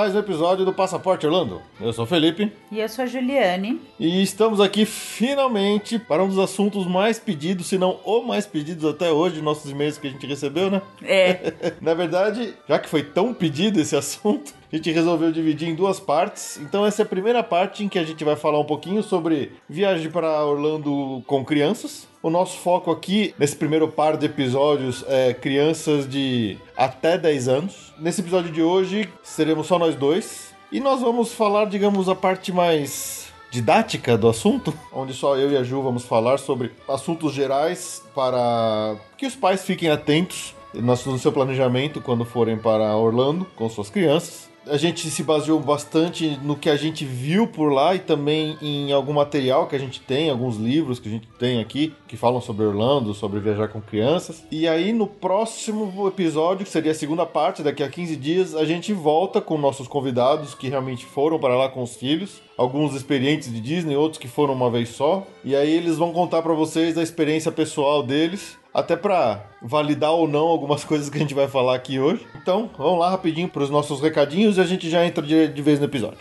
Mais um episódio do Passaporte Orlando. Eu sou o Felipe E eu sou a Juliane. e estamos aqui finalmente para um dos assuntos mais pedidos, se não o mais pedidos até hoje, nossos e-mails que a gente recebeu, né? É, Na verdade, já que foi tão pedido esse assunto, a gente resolveu dividir em duas partes. Então, essa é a primeira parte em que a gente vai falar um pouquinho sobre viagem para Orlando com crianças. O nosso foco aqui, nesse primeiro par de episódios, é crianças de até 10 anos. Nesse episódio de hoje, seremos só nós dois. E nós vamos falar, digamos, a parte mais didática do assunto, onde só eu e a Ju vamos falar sobre assuntos gerais para que os pais fiquem atentos no seu planejamento quando forem para Orlando com suas crianças. A gente se baseou bastante no que a gente viu por lá e também em algum material que a gente tem, alguns livros que a gente tem aqui que falam sobre Orlando, sobre viajar com crianças. E aí no próximo episódio, que seria a segunda parte, daqui a 15 dias, a gente volta com nossos convidados que realmente foram para lá com os filhos, alguns experientes de Disney, outros que foram uma vez só. E aí eles vão contar para vocês a experiência pessoal deles até para validar ou não algumas coisas que a gente vai falar aqui hoje. Então, vamos lá rapidinho para os nossos recadinhos e a gente já entra de, de vez no episódio.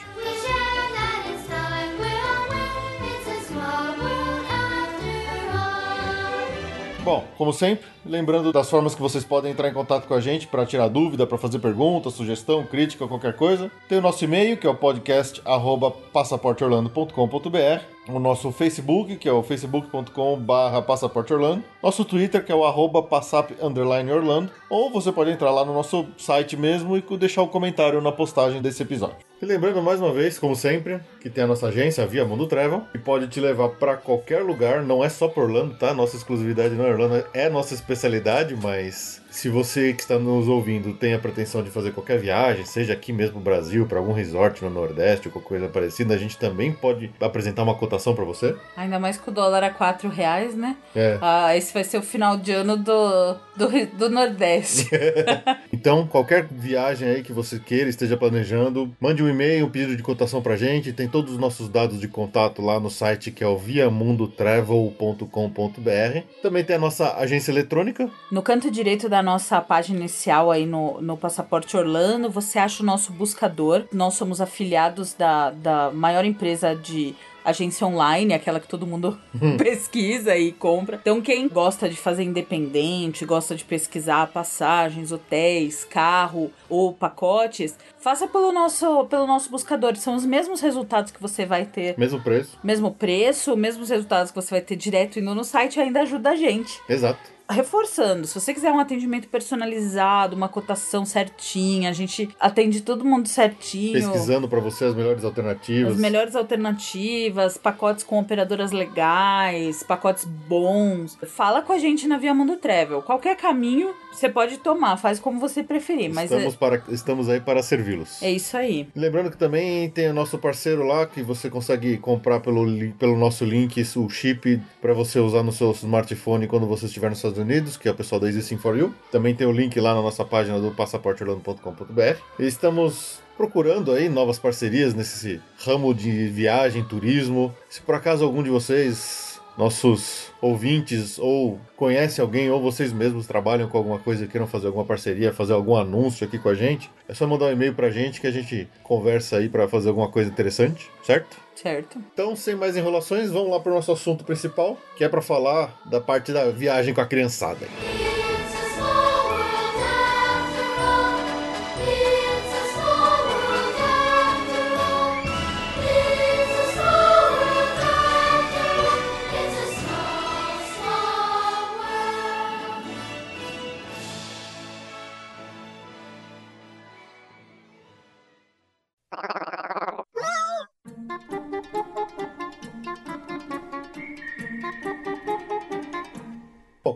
Bom, como sempre, lembrando das formas que vocês podem entrar em contato com a gente para tirar dúvida, para fazer pergunta, sugestão, crítica, qualquer coisa. Tem o nosso e-mail, que é o podcast passaporteorlando.com.br. O nosso Facebook, que é o facebook.com.br passaporteorlando. Nosso Twitter, que é o arroba passap Orlando. Ou você pode entrar lá no nosso site mesmo e deixar o comentário na postagem desse episódio. E lembrando mais uma vez, como sempre, que tem a nossa agência, a Via Mundo Travel, que pode te levar para qualquer lugar, não é só por Orlando, tá? Nossa exclusividade não é Orlando, é nossa especialidade, mas se você que está nos ouvindo tem a pretensão de fazer qualquer viagem, seja aqui mesmo no Brasil, para algum resort no Nordeste ou qualquer coisa parecida, a gente também pode apresentar uma cotação para você. ainda mais que o dólar a 4 reais, né? É. Ah, esse vai ser o final de ano do, do, do Nordeste. Então, qualquer viagem aí que você queira, esteja planejando, mande um e-mail, um pedido de cotação pra gente. Tem todos os nossos dados de contato lá no site que é o viamundotravel.com.br. Também tem a nossa agência eletrônica. No canto direito da nossa página inicial aí no, no Passaporte Orlando, você acha o nosso buscador. Nós somos afiliados da, da maior empresa de agência online, aquela que todo mundo pesquisa e compra. Então, quem gosta de fazer independente, gosta de pesquisar passagens, hotéis, carro ou pacotes, faça pelo nosso, pelo nosso buscador. São os mesmos resultados que você vai ter Mesmo preço. mesmo preço, mesmos resultados que você vai ter direto indo no site ainda ajuda a gente. Exato. Reforçando, se você quiser um atendimento personalizado, uma cotação certinha, a gente atende todo mundo certinho. Pesquisando para você as melhores alternativas. As melhores alternativas, pacotes com operadoras legais, pacotes bons. Fala com a gente na Via Mundo Travel. Qualquer caminho você pode tomar, faz como você preferir, mas Estamos, para, estamos aí para servi-los. é, é isso aí. Lembrando que também tem o nosso parceiro lá que você consegue comprar pelo, pelo nosso link o chip para você usar no seu smartphone quando você estiver nos Estados Unidos, que é o pessoal da Easy for You. Também tem o link lá na nossa página do passaporteorlando.com.br. Estamos procurando aí novas parcerias nesse ramo de viagem, turismo. Se por acaso algum de vocês, nossos ouvintes, ou conhece alguém, ou vocês mesmos trabalham com alguma coisa e queiram fazer alguma parceria, fazer algum anúncio aqui com a gente, é só mandar um e-mail pra gente que a gente conversa aí para fazer alguma coisa interessante, certo? Certo? Então, sem mais enrolações, vamos lá para o nosso assunto principal, que é para falar da parte da viagem com a criançada. It's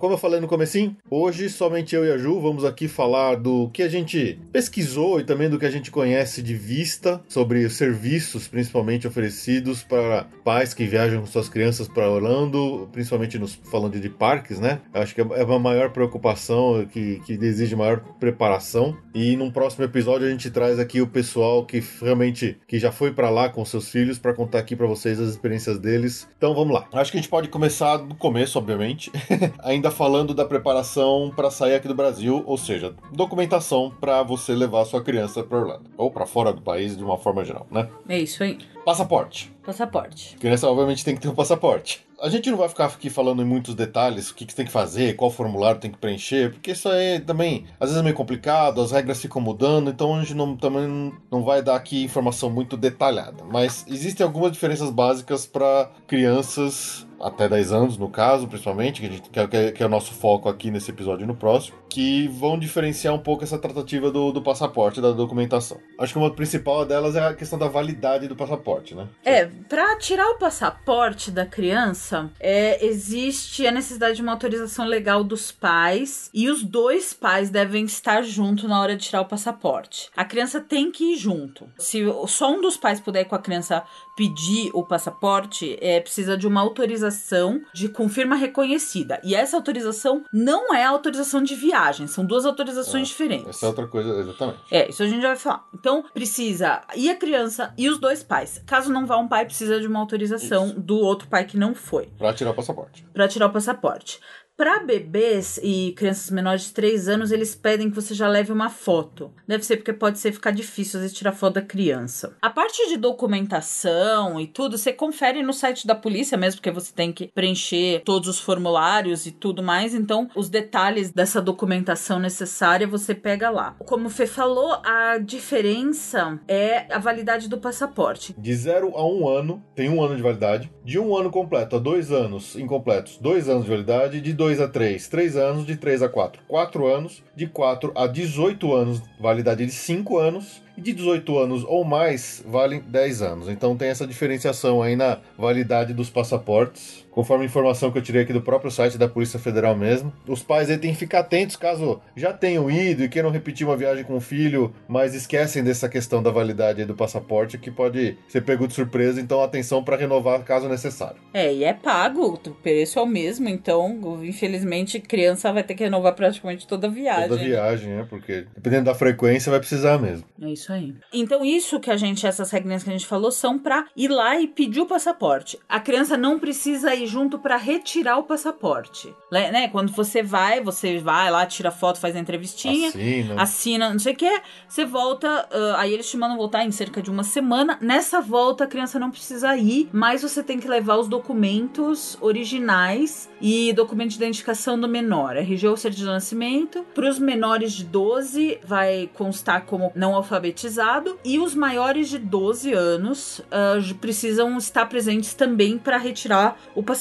como eu falei no comecinho, hoje somente eu e a Ju vamos aqui falar do que a gente pesquisou e também do que a gente conhece de vista sobre os serviços, principalmente oferecidos para pais que viajam com suas crianças para Orlando, principalmente nos, falando de parques, né? Eu acho que é uma maior preocupação que, que exige maior preparação. E num próximo episódio a gente traz aqui o pessoal que realmente que já foi para lá com seus filhos para contar aqui para vocês as experiências deles. Então vamos lá. Acho que a gente pode começar do começo, obviamente, ainda falando da preparação para sair aqui do Brasil, ou seja, documentação para você levar sua criança para Orlando ou para fora do país de uma forma geral, né? É isso aí. Passaporte. Passaporte. A criança obviamente tem que ter um passaporte. A gente não vai ficar aqui falando em muitos detalhes, o que, que você tem que fazer, qual formulário tem que preencher, porque isso aí também, às vezes é meio complicado, as regras ficam mudando, então a gente não, também não vai dar aqui informação muito detalhada. Mas existem algumas diferenças básicas para crianças até 10 anos, no caso, principalmente, que, gente, que, é, que é o nosso foco aqui nesse episódio e no próximo, que vão diferenciar um pouco essa tratativa do, do passaporte, da documentação. Acho que uma principal delas é a questão da validade do passaporte, né? É, pra tirar o passaporte da criança, é, existe a necessidade de uma autorização legal dos pais e os dois pais devem estar junto na hora de tirar o passaporte. A criança tem que ir junto. Se só um dos pais puder ir com a criança pedir o passaporte, é, precisa de uma autorização de confirma reconhecida. E essa autorização não é autorização de viagem, são duas autorizações diferentes. Essa é outra coisa, exatamente. É, isso a gente já vai falar. Então, precisa ir a criança e os dois pais. Caso não vá um pai, precisa de uma autorização do outro pai que não foi, Pra tirar o passaporte. Pra tirar o passaporte. Para bebês e crianças menores de 3 anos, eles pedem que você já leve uma foto. Deve ser porque pode ser ficar difícil às vezes tirar foto da criança. A parte de documentação e tudo, você confere no site da polícia mesmo, porque você tem que preencher todos os formulários e tudo mais. Então, os detalhes dessa documentação necessária você pega lá. Como o Fê falou, a diferença é a validade do passaporte. De 0 a 1 um ano, tem um ano de validade. De um ano completo a dois anos incompletos, dois anos de validade. De 2 a 3, 3 anos. De 3 a 4, 4 anos. De 4 a 18 anos, validade de 5 anos. E de 18 anos ou mais, valem 10 anos. Então tem essa diferenciação aí na validade dos passaportes. Conforme a informação que eu tirei aqui do próprio site da Polícia Federal mesmo. Os pais aí têm que ficar atentos caso já tenham ido e queiram repetir uma viagem com o filho, mas esquecem dessa questão da validade do passaporte, que pode ser pego de surpresa. Então atenção para renovar caso necessário. É, e é pago, o preço é o mesmo, então, infelizmente, criança vai ter que renovar praticamente toda a viagem. Toda viagem, né? Porque dependendo da frequência vai precisar mesmo. É isso aí. Então, isso que a gente, essas regrinhas que a gente falou, são pra ir lá e pedir o passaporte. A criança não precisa ir junto pra retirar o passaporte. Né? Quando você vai, você vai lá, tira foto, faz a entrevistinha. Assina. Assina, não sei o que, você volta, ah, aí eles te mandam voltar em cerca de uma semana. Nessa volta, a criança não precisa ir, mas você tem que levar os documentos originais e documento de identificação do menor, RG ou certidão de nascimento. Para os menores de 12, vai constar como não alfabetizado, e os maiores de 12 anos ah, precisam estar presentes também para retirar o passaporte,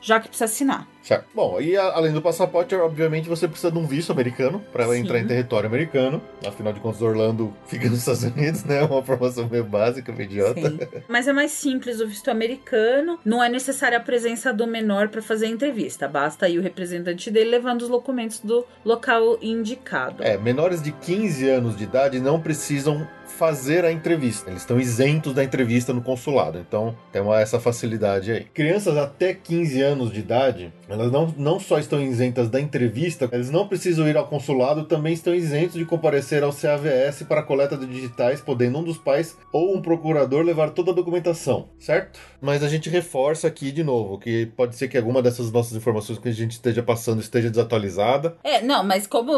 já que precisa assinar. Certo. Bom, e a- além do passaporte, obviamente você precisa de um visto americano para ela Sim. entrar em território americano. Afinal de contas, Orlando fica nos Estados Unidos, né? Uma formação meio básica, meio idiota. Sim. Mas é mais simples o visto americano. Não é necessária a presença do menor para fazer a entrevista. Basta aí o representante dele levando os documentos do local indicado. É, menores de 15 anos de idade não precisam fazer a entrevista. Eles estão isentos da entrevista no consulado. Então, tem uma, essa facilidade aí. Crianças até 15 anos de idade, elas não, não só estão isentas da entrevista, eles não precisam ir ao consulado, também estão isentos de comparecer ao CAVS para coleta de digitais, podendo um dos pais ou um procurador levar toda a documentação, certo? Mas a gente reforça aqui de novo que pode ser que alguma dessas nossas informações que a gente esteja passando esteja desatualizada. É, não, mas como,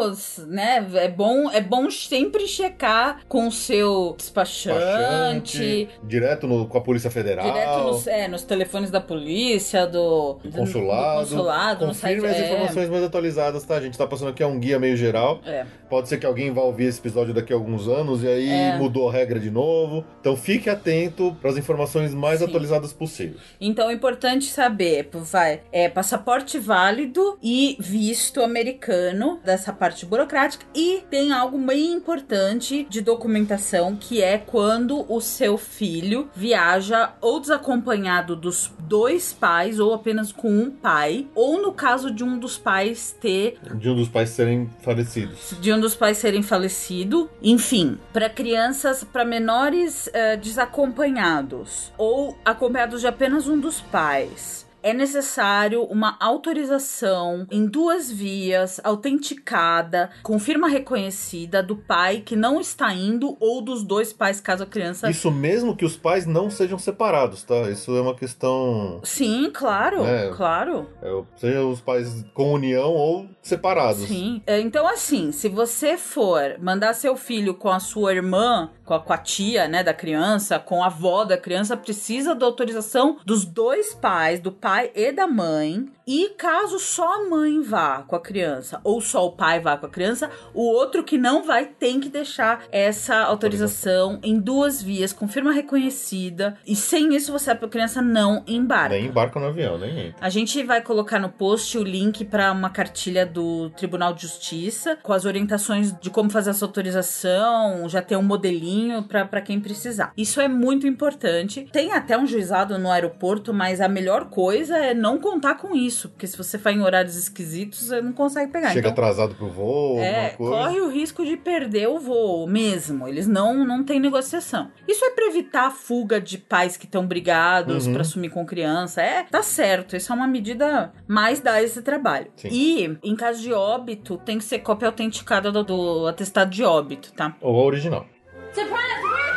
né, é bom, é bom sempre checar com o seu despachante, direto no- com a Polícia Federal. direto nos, é, nos telefones da polícia, do, do consulado. do consulado. Confirme as é, informações mais atualizadas, tá? A gente tá passando aqui a um guia meio geral. é. Pode ser que alguém vá ouvir esse episódio daqui a alguns anos e aí É. mudou a regra de novo. Então fique atento para as informações mais Sim. atualizadas possíveis. Então é importante saber, vai, é passaporte válido e visto americano dessa parte burocrática e tem algo bem importante de documentação que é quando o seu filho viaja ou desacompanhado dos dois pais, ou apenas com um pai, ou no caso de um dos pais ter De um dos pais serem falecidos. de um dos pais serem falecido, enfim, para crianças, para menores eh, desacompanhados ou acompanhados de apenas um dos pais. É necessário uma autorização em duas vias, autenticada, com firma reconhecida do pai que não está indo ou dos dois pais, caso a criança. Isso mesmo que os pais não sejam separados, tá? Isso é uma questão. Sim, claro, É. claro. é, seja os pais com união ou separados. Sim. É, Então, assim, se você for mandar seu filho com a sua irmã, com a, com a tia, né, da criança, com a avó da criança, precisa da autorização dos dois pais, do pai e da mãe. E caso só a mãe vá com a criança, ou só o pai vá com a criança, o outro que não vai tem que deixar essa autorização em duas vias, com firma reconhecida. E sem isso, você, a criança não embarca. Nem embarcam no avião, nem entra. A gente vai colocar no post o link para uma cartilha do Tribunal de Justiça com as orientações de como fazer essa autorização, já tem um modelinho para quem precisar. Isso é muito importante. Tem até um juizado no aeroporto, mas a melhor coisa é não contar com isso, porque se você vai em horários esquisitos, você não consegue pegar. Chega então, atrasado pro voo, é, corre o risco de perder o voo mesmo. Eles não não têm negociação. Isso é pra evitar a fuga de pais que estão brigados Uhum. pra assumir com criança. É, tá certo. Isso é uma medida mais dá esse trabalho. Sim. E em caso de óbito, tem que ser cópia autenticada do, do atestado de óbito, tá? Ou a original. Surprise!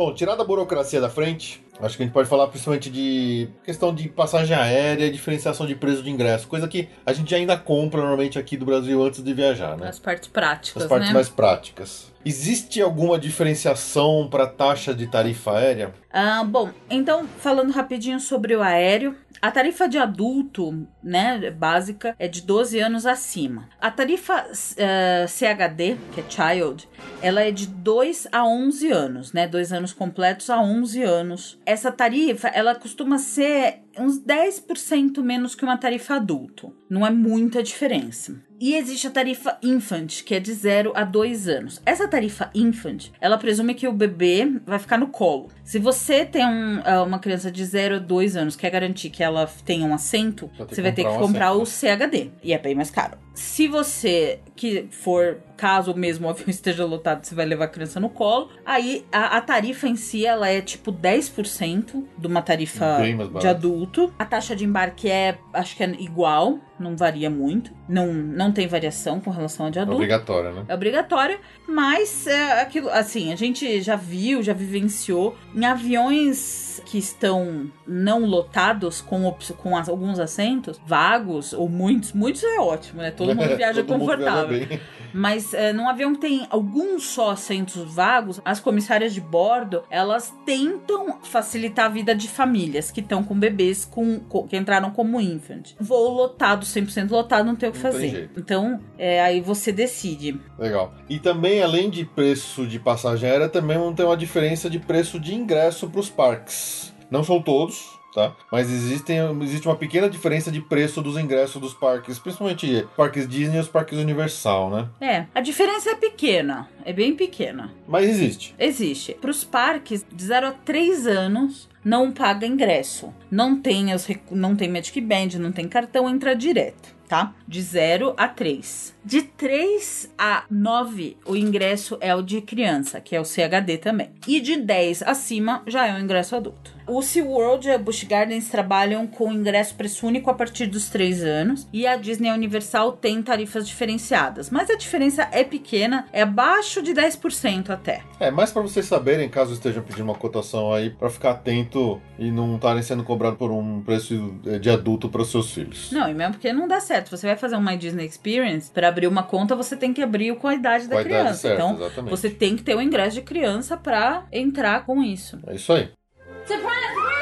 Bom, tirada a burocracia da frente, acho que a gente pode falar principalmente de questão de passagem aérea diferenciação de preço de ingresso, coisa que a gente ainda compra normalmente aqui do Brasil antes de viajar, né? As partes práticas, As partes né? mais práticas. Existe alguma diferenciação para taxa de tarifa aérea? Ah, bom, então, falando rapidinho sobre o aéreo, a tarifa de adulto, né, básica, é de 12 anos acima. A tarifa eh, CHD, que é Child, ela é de 2 a 11 anos, né, 2 anos completos a 11 anos. Essa tarifa, ela costuma ser uns 10% menos que uma tarifa adulto. Não é muita diferença. E existe a tarifa infant, que é de 0 a 2 anos. Essa tarifa infant, ela presume que o bebê vai ficar no colo. Se você tem um- ah, uma criança de 0 a 2 anos, quer garantir que ela tenha um assento, você vai ter que comprar um o. CHD. E é bem mais caro. Se você que for, caso mesmo o avião esteja lotado, você vai levar a criança no colo, aí a, a tarifa em si, ela é tipo 10% de uma tarifa de adulto. A taxa de embarque é, acho que é igual, não varia muito. Não, não tem variação com relação a de É adulto. obrigatória, né? É obrigatória, mas é aquilo, assim, a gente já viu, já vivenciou em aviões que estão não lotados com, com as- alguns assentos vagos ou muitos, muitos é ótimo, né? Todo mundo viaja Todo mundo viaja confortável. bem. Mas é, num avião que tem alguns só assentos vagos, as comissárias de bordo, elas tentam facilitar a vida de famílias que estão com bebês com, com- que entraram como infant. Voo lotado, 100% lotado, não tem o que Não tem fazer. Então, é, aí você decide. Legal. E também, além de preço de passagem aérea, também vão ter uma diferença de preço de ingresso para os parques. Não são todos, tá? Mas existem, existe uma pequena diferença de preço dos ingressos dos parques, principalmente parques Disney e os parques Universal, né? É, a diferença é pequena, é bem pequena. Mas existe. Existe. Para os parques de 0 a 3 anos, não paga ingresso. Não tem, os, não tem Magic Band, não tem cartão, entra direto, tá? De 0 a 3. De 3 a 9, o ingresso é o de criança, que é o CHD também. E de 10 acima, já é o ingresso adulto. O SeaWorld e a Busch Gardens trabalham com ingresso preço único a partir dos 3 anos. E a Disney Universal tem tarifas diferenciadas. Mas a diferença é pequena, é abaixo de 10% até. É, mais para vocês saberem, caso estejam pedindo uma cotação aí, para ficar atento e não estarem sendo cobrados por um preço eh, de adulto para os seus filhos. Não, e mesmo porque não dá certo. Você vai fazer uma Disney Experience, para abrir uma conta, você tem que abrir com a idade Com da a idade criança. certa, então, exatamente. você tem que ter o ingresso de criança para entrar com isso. É isso aí. Surprise!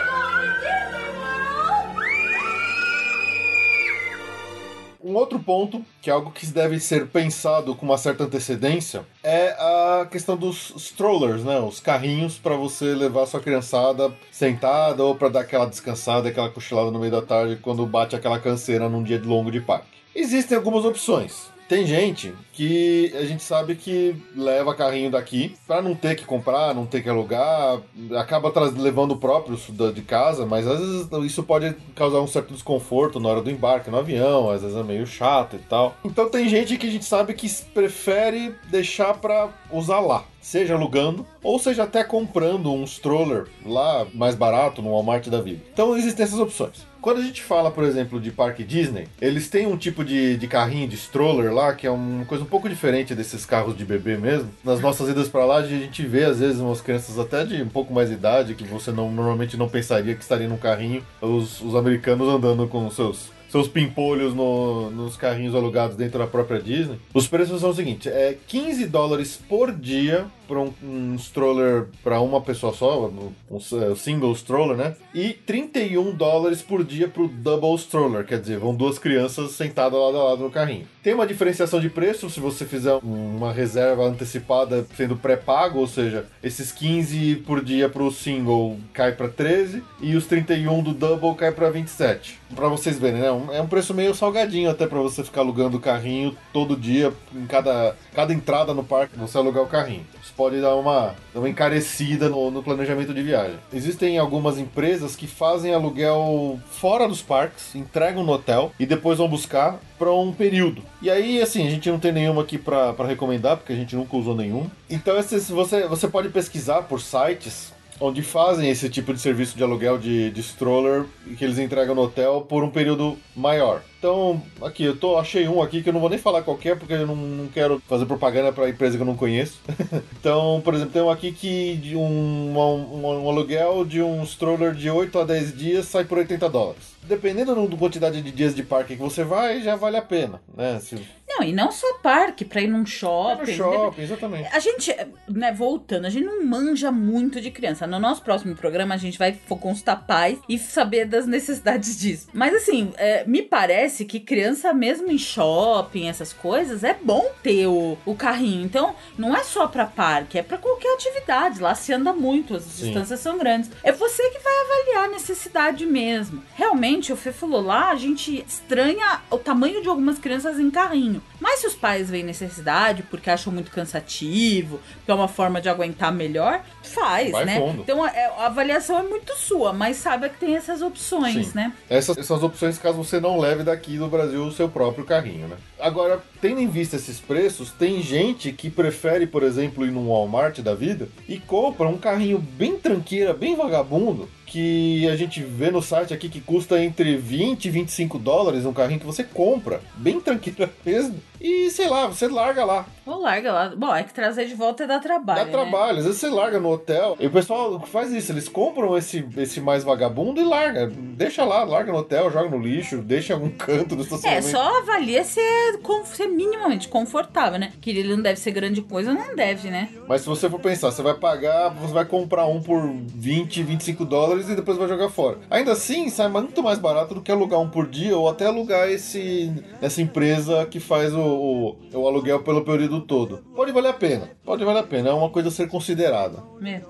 Um outro ponto, que é algo que deve ser pensado com uma certa antecedência, é a questão dos strollers, né? Os carrinhos para você levar sua criançada sentada ou para dar aquela descansada, aquela cochilada no meio da tarde quando bate aquela canseira num dia longo de parque. Existem algumas opções. Tem gente que a gente sabe que leva carrinho daqui pra não ter que comprar, não ter que alugar, acaba levando o próprio de casa, mas às vezes isso pode causar um certo desconforto na hora do embarque no avião, às vezes é meio chato e tal. Então tem gente que a gente sabe que prefere deixar pra usar lá. Seja alugando, ou seja até comprando um stroller lá mais barato no Walmart da vida. Então existem essas opções. Quando a gente fala, por exemplo, de parque Disney, eles têm um tipo de, de carrinho de stroller lá, que é uma coisa um pouco diferente desses carros de bebê mesmo. Nas nossas idas pra lá, a gente vê às vezes umas crianças até de um pouco mais de idade, que você não, normalmente não pensaria que estaria num carrinho, os, os americanos andando com seus seus pimpolhos no- nos carrinhos alugados dentro da própria Disney. Os preços são o seguinte: é 15 dólares por dia para um, um stroller para uma pessoa só, um, um single stroller, né? E 31 dólares por dia para o double stroller, quer dizer, vão duas crianças sentadas lado a lado no carrinho. Tem uma diferenciação de preço se você fizer uma reserva antecipada sendo pré-pago, ou seja, esses 15 por dia para o single cai para 13 e os 31 do double cai para 27. Para vocês verem, né? É um preço meio salgadinho até para você ficar alugando o carrinho todo dia, em cada, cada entrada no parque, você alugar o carrinho. Pode dar uma, uma encarecida no, no planejamento de viagem. Existem algumas empresas que fazem aluguel fora dos parques, entregam no hotel e depois vão buscar para um período. E aí, assim, a gente não tem nenhuma aqui para recomendar, porque a gente nunca usou nenhum. Então, esse, você, você pode pesquisar por sites onde fazem esse tipo de serviço de aluguel de, de stroller que eles entregam no hotel por um período maior. Então, aqui, eu tô, achei um aqui que eu não vou nem falar qualquer, porque eu não, não quero fazer propaganda para empresa que eu não conheço. então, por exemplo, tem um aqui que de um, um, um aluguel de um stroller de 8 a 10 dias sai por 80 dólares. Dependendo da quantidade de dias de parque que você vai, já vale a pena, né? Se Não, e não só parque, pra ir num shopping. shopping, exatamente. A gente, né, voltando, a gente não manja muito de criança. No nosso próximo programa, a gente vai consultar pais e saber das necessidades disso. Mas assim, é, me parece que criança, mesmo em shopping, essas coisas, é bom ter o, o carrinho. Então, não é só pra parque, é pra qualquer atividade. Lá se anda muito, as Sim. distâncias são grandes. É você que vai avaliar a necessidade mesmo. Realmente, o Fê falou lá, a gente estranha o tamanho de algumas crianças em carrinho. Mas se os pais veem necessidade, porque acham muito cansativo, que é uma forma de aguentar melhor, faz, Vai né? fundo. Então a, é- a avaliação é muito sua, mas saiba que tem essas opções, Sim. né? Essas são as opções caso você não leve daqui do Brasil o seu próprio carrinho, né? Agora, tendo em vista esses preços, tem gente que prefere, por exemplo, ir num Walmart da vida e compra um carrinho bem tranqueira, bem vagabundo, que a gente vê no site aqui que custa entre 20 e 25 dólares um carrinho que você compra, bem tranquila mesmo, e sei lá, você larga lá. Ou larga lá. Bom, é que trazer de volta é dar trabalho. Dá né? trabalho, às vezes você larga no hotel. E o pessoal faz isso, eles compram esse, esse mais vagabundo e larga. Deixa lá, larga no hotel, joga no lixo, deixa em algum canto do É, estacionamento. só avalia se é, con- se é minimamente confortável, né? Que ele não deve ser grande coisa, não deve, né? Mas se você for pensar, você vai pagar, você vai comprar um por 20, 25 dólares e depois vai jogar fora. Ainda assim, sai muito mais barato do que alugar um por dia ou até alugar esse, essa empresa que faz o, o, o aluguel pelo período todo. Pode valer a pena, pode valer a pena, é uma coisa a ser considerada. É.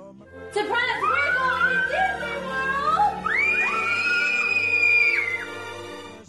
Surprise!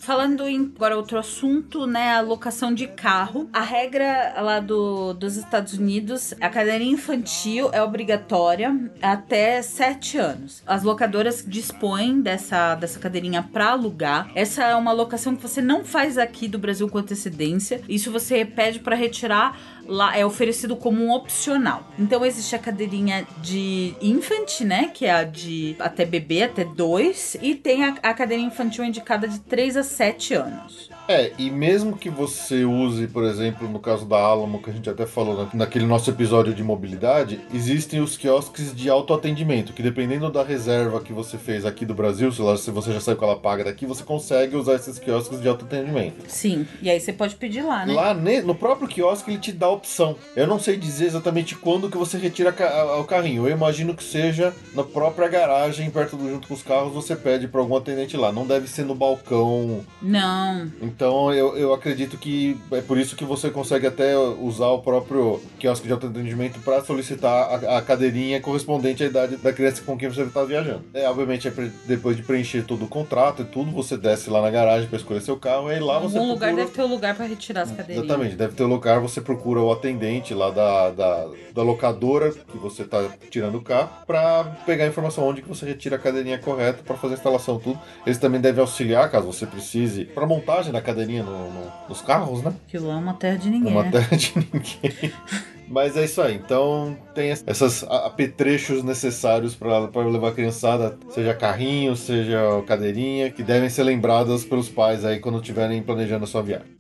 Falando em agora outro assunto, né? A locação de carro. A regra lá do, dos Estados Unidos, a cadeirinha infantil é obrigatória até 7 anos. As locadoras dispõem dessa, dessa cadeirinha para alugar. Essa é uma locação que você não faz aqui do Brasil com antecedência. Isso você pede para retirar lá é oferecido como um opcional. Então existe a cadeirinha de infant, né, que é a de até bebê, até dois, e tem a, a cadeirinha infantil indicada de 3 a 7 anos. É, e mesmo que você use, por exemplo, no caso da Alamo, que a gente até falou na- naquele nosso episódio de mobilidade, existem os quiosques de autoatendimento, que dependendo da reserva que você fez aqui do Brasil, sei lá, se você já sabe que ela paga daqui, você consegue usar esses quiosques de autoatendimento. Sim, e aí você pode pedir lá, né? Lá no próprio quiosque ele te dá a opção. Eu não sei dizer exatamente quando que você retira o carrinho. Eu imagino que seja na própria garagem, perto do junto com os carros, você pede para algum atendente lá. Não deve ser no balcão. Não. Então eu, eu acredito que é por isso que você consegue até usar o próprio quiosque de autoatendimento para solicitar a, a cadeirinha correspondente à idade da criança com quem você está viajando. É, obviamente, é depois de preencher todo o contrato e tudo, você desce lá na garagem para escolher seu carro e aí lá Em você algum lugar procura... deve ter o lugar pra retirar as cadeirinhas. Exatamente, deve ter um lugar, você procura o atendente lá da, da, da locadora que você tá tirando o carro pra pegar a informação onde que você retira a cadeirinha correta pra fazer a instalação tudo. Eles também devem auxiliar, caso você precise, pra montagem da cadeirinha no- no- nos carros, né? Aquilo é uma terra de ninguém. Uma terra de ninguém. Mas é isso aí, então tem essas a- apetrechos necessários pra levar a criançada, seja carrinho, seja cadeirinha, que devem ser lembradas pelos pais aí quando estiverem planejando a sua viagem.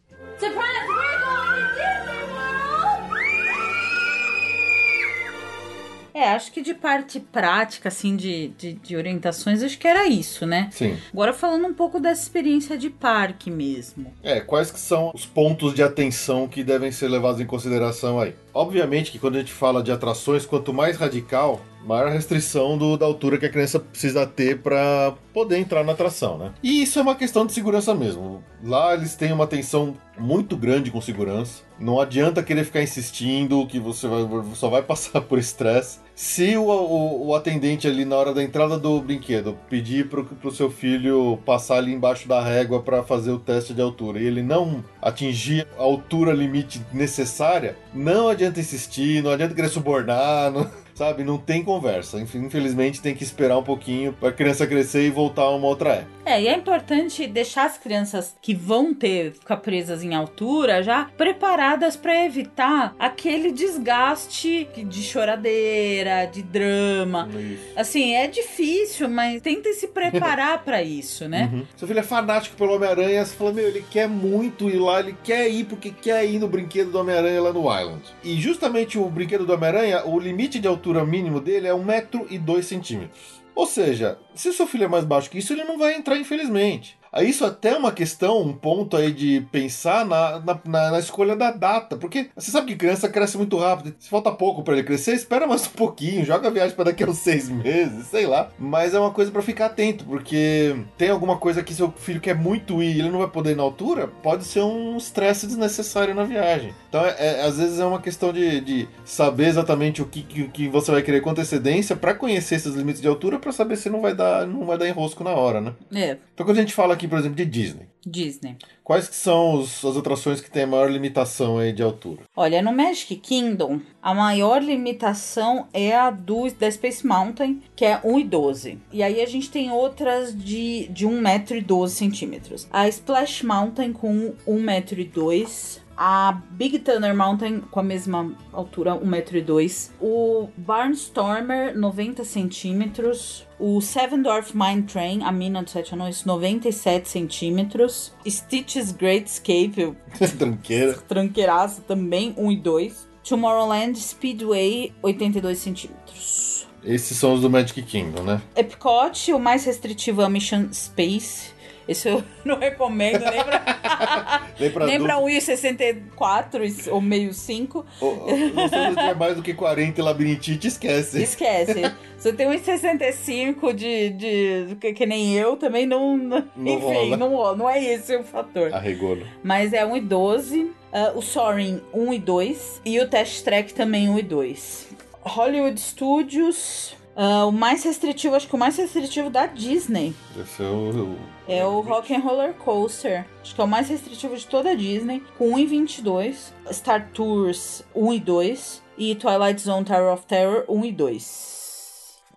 É, acho que de parte prática, assim, de, de, de orientações, acho que era isso, né? Sim. Agora falando um pouco dessa experiência de parque mesmo. É, quais que são os pontos de atenção que devem ser levados em consideração aí? Obviamente que quando a gente fala de atrações, quanto mais radical, maior restrição do- da altura que a criança precisa ter para poder entrar na atração, né? E isso é uma questão de segurança mesmo. Lá eles têm uma atenção muito grande com segurança. Não adianta querer ficar insistindo que você vai- só vai passar por estresse. Se o, o- o atendente ali na hora da entrada do brinquedo pedir pro, pro seu filho passar ali embaixo da régua para fazer o teste de altura e ele não atingir a altura limite necessária, não adianta insistir, não adianta querer subornar, não- sabe? Não tem conversa. Inf- Infelizmente tem que esperar um pouquinho pra criança crescer e voltar a uma outra época. É, e é importante deixar as crianças que vão ter ficar presas em altura já preparadas para evitar aquele desgaste de choradeira, de drama. Assim, é difícil, mas tentem se preparar para isso, né? Uhum. Seu filho é fanático pelo Homem-Aranha, você fala, meu, ele quer muito ir lá, ele quer ir porque quer ir no brinquedo do Homem-Aranha lá no Island. E justamente o brinquedo do Homem-Aranha, o limite de altura mínimo dele é 1 metro e 2 centímetros. Ou seja, se seu filho é mais baixo que isso, ele não vai entrar, infelizmente. Isso até é uma questão, um ponto aí de pensar na, na, na- escolha da data. Porque você sabe que criança cresce muito rápido. Se falta pouco pra ele crescer, espera mais um pouquinho, joga a viagem pra daqui a uns seis meses, sei lá. Mas é uma coisa pra ficar atento, porque tem alguma coisa que seu filho quer muito ir e ele não vai poder ir na altura, pode ser um estresse desnecessário na viagem. Então, é, é- às vezes é uma questão de, de saber exatamente o que, que, que você vai querer com antecedência pra conhecer esses limites de altura pra saber se não vai dar, não vai dar enrosco na hora, né? É, Então, quando a gente fala aqui, por exemplo, de Disney, Disney. quais que são os- as atrações que têm a maior limitação aí de altura? Olha, no Magic Kingdom, a maior limitação é a do da Space Mountain, que é 1,12. E aí a gente tem outras de, de 1,12m. A Splash Mountain com 1,02m. A Big Thunder Mountain com a mesma altura, 1,02m. O Barnstormer, 90 centímetros. O Seven Dwarf Mine Train, a mina dos sete anões, 97 centímetros. Stitch's Great Escape, Tranqueira. tranqueiraço também, 1 e 2. Tomorrowland Speedway, 82 centímetros. Esses são os do Magic Kingdom, né? Epcot, o mais restritivo é o Mission Space. Esse eu não recomendo nem pra, Nem pra nem pra adulto. 1,64 ou meio 5. Ô, ô, Se você tiver mais do que 40 e labirintite, esquece. Esquece. Se você tem 1,65 de, de que, que nem eu, também não. não Não enfim, rola. não, não é esse o fator. Arregou? Mas é 1 e 12. Ah, o Soaring 1 e 2. E o Test Track também 1 e 2. Hollywood Studios. Ah, o mais restritivo, acho que o mais restritivo da Disney Deve ser o. é o Rock and Roller Coaster. Acho que é o mais restritivo de toda a Disney, com 1,22. Star Tours 1 e 2. E Twilight Zone Tower of Terror 1 e 2.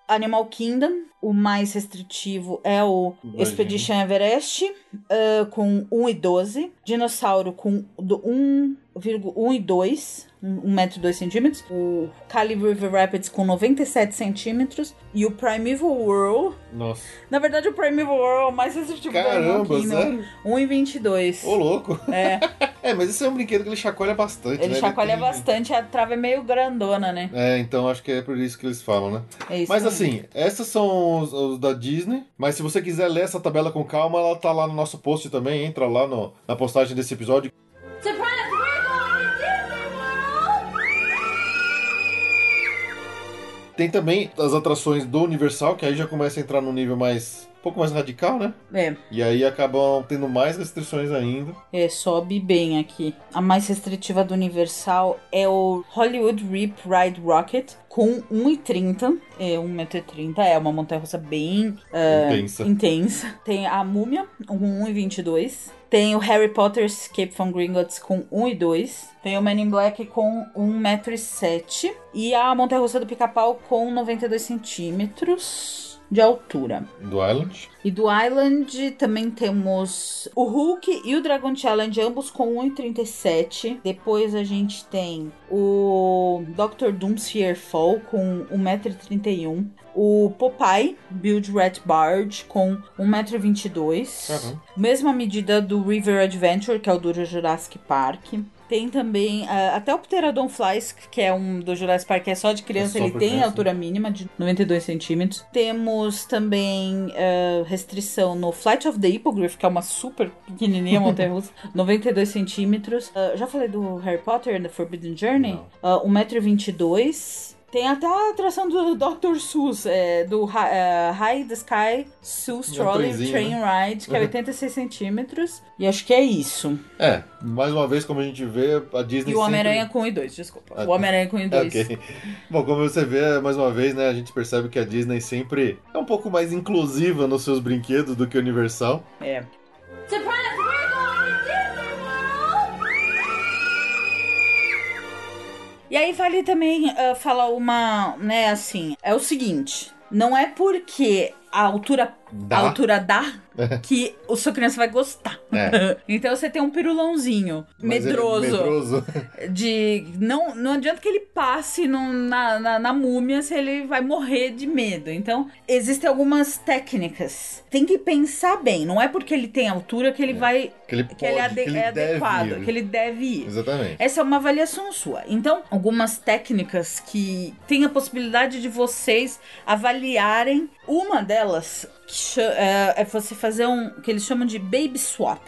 Animal Kingdom, o mais restritivo é o Imagino. Expedition Everest, ah, com 1 e 12. Dinossauro com do 1,1 e 2, 1 metro e 2 centímetros. O Cali River Rapids com 97 centímetros. E o Primeval World, Nossa. na verdade, o Primeval World é o mais restritivo Caramba, Kingdom. sério? 1,22. Ô, louco. É, É, mas esse é um brinquedo que ele chacoalha bastante, ele né? chacoalha tem- bastante, a trava é meio grandona, né? É, então acho que é por isso que eles falam, né? É isso Mas assim, essas são os, os da Disney. Mas se você quiser ler essa tabela com calma, ela tá lá no nosso post também. Entra lá no- na postagem desse episódio. Surprise! Tem também as atrações do Universal, que aí já começa a entrar num nível mais. um pouco mais radical, né? É, E aí acabam tendo mais restrições ainda. é, sobe bem aqui. A mais restritiva do Universal é o Hollywood Rip Ride Rocket, com 1,30. É, 1,30m. É uma montanha-russa bem é, Intensa. intensa. Tem a Múmia, com 1,22. Tem o Harry Potter Escape from Gringotts com 1,2. Tem o Men in Black com 1,07m. E a montanha-russa do Pica-Pau com 92 centímetros de altura. Do Island. E do Island também temos o Hulk e o Dragon Challenge, ambos com 1,37. Depois a gente tem o Dr. Doomsphere Fall com 1,31m. O Popeye Build Rat Barge com 1,22m. Caramba. Mesma medida do River Adventure, que é o do Jurassic Park. Tem também ah, até o Pterodon Flies, que é um do Jurassic Park, que é só de criança, É só ele tem criança. altura mínima de 92 centímetros. Temos também ah, restrição no Flight of the Hippogriff, que é uma super pequenininha montanha-russa, 92 centímetros. Ah, já falei do Harry Potter, The Forbidden Journey? Não. Ah, 1,22m. Tem até a atração do Dr. Seuss, é, do eh, High the Sky Seuss Trolley Train Ride, que é 86 centímetros. E acho que é isso. É, mais uma vez, como a gente vê, a Disney E o Homem-Aranha sempre... com 1 e 2, desculpa. Ah, O Homem-Aranha com 1 e 2. Ok. Bom, como você vê, mais uma vez, né, a gente percebe que a Disney sempre é um pouco mais inclusiva nos seus brinquedos do que a Universal. É. Surprise! E aí vale também ah, falar uma, né, assim, é o seguinte, não é porque a altura, Dá. a altura dá que o sua criança vai gostar. É. então você tem um pirulãozinho ele- medroso. medroso. de não não adianta que ele passe no- na, na, na múmia se ele vai morrer de medo. Então, existem algumas técnicas. Tem que pensar bem. Não é porque ele tem altura que ele vai. Que ele que ele é, pode, ade- que ele é deve adequado, ir. que ele deve ir. Exatamente. Essa é uma avaliação sua. Então, algumas técnicas que tem a possibilidade de vocês avaliarem. Uma delas é, é você fazer um que eles chamam de baby swap.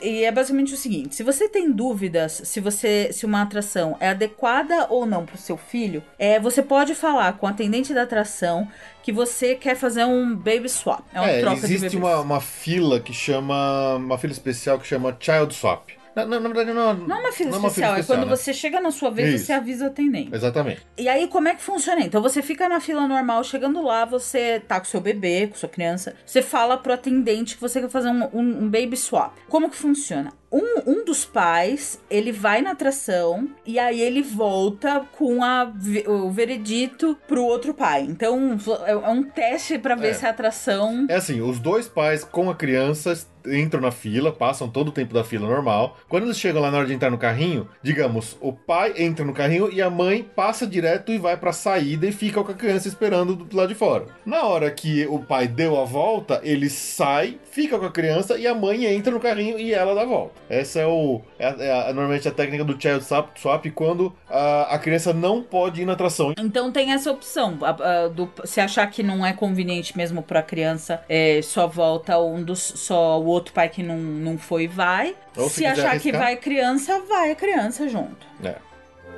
E é basicamente o seguinte: se você tem dúvidas se você se uma atração é adequada ou não para o seu filho, é, você pode falar com o atendente da atração que você quer fazer um baby swap. É uma É, troca de existe bebês. uma, uma fila que chama. Uma fila especial que chama Child Swap. Na, na- na verdade, não, Não é uma fila não é uma especial, é quando né? você chega na sua vez, Isso. você avisa o atendente. Exatamente. E aí, como é que funciona? Então, você fica na fila normal, chegando lá, você tá com seu bebê, com sua criança, você fala pro atendente que você quer fazer um, um- um baby swap. Como que funciona? Um, um dos pais, ele vai na atração e aí ele volta com a, o veredito pro outro pai. Então, é é um teste pra ver É. se a atração... É assim, os dois pais com a criança entram na fila, passam todo o tempo da fila normal. Quando eles chegam lá na hora de entrar no carrinho, digamos, o pai entra no carrinho e a mãe passa direto e vai pra saída e fica com a criança esperando do lado de fora. Na hora que o pai deu a volta, ele sai, fica com a criança e a mãe entra no carrinho e ela dá a volta. Essa é o é, a- é a- normalmente a técnica do child swap, swap quando a, a criança não pode ir na atração. Então tem essa opção. a- a- do- se achar que não é conveniente mesmo pra criança, é, só volta um dos. Só o outro pai que não, não foi, vai. Ou se se achar que arriscar. vai criança, vai a criança junto. É.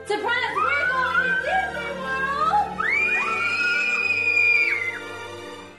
Surprise! We're going to Disney World!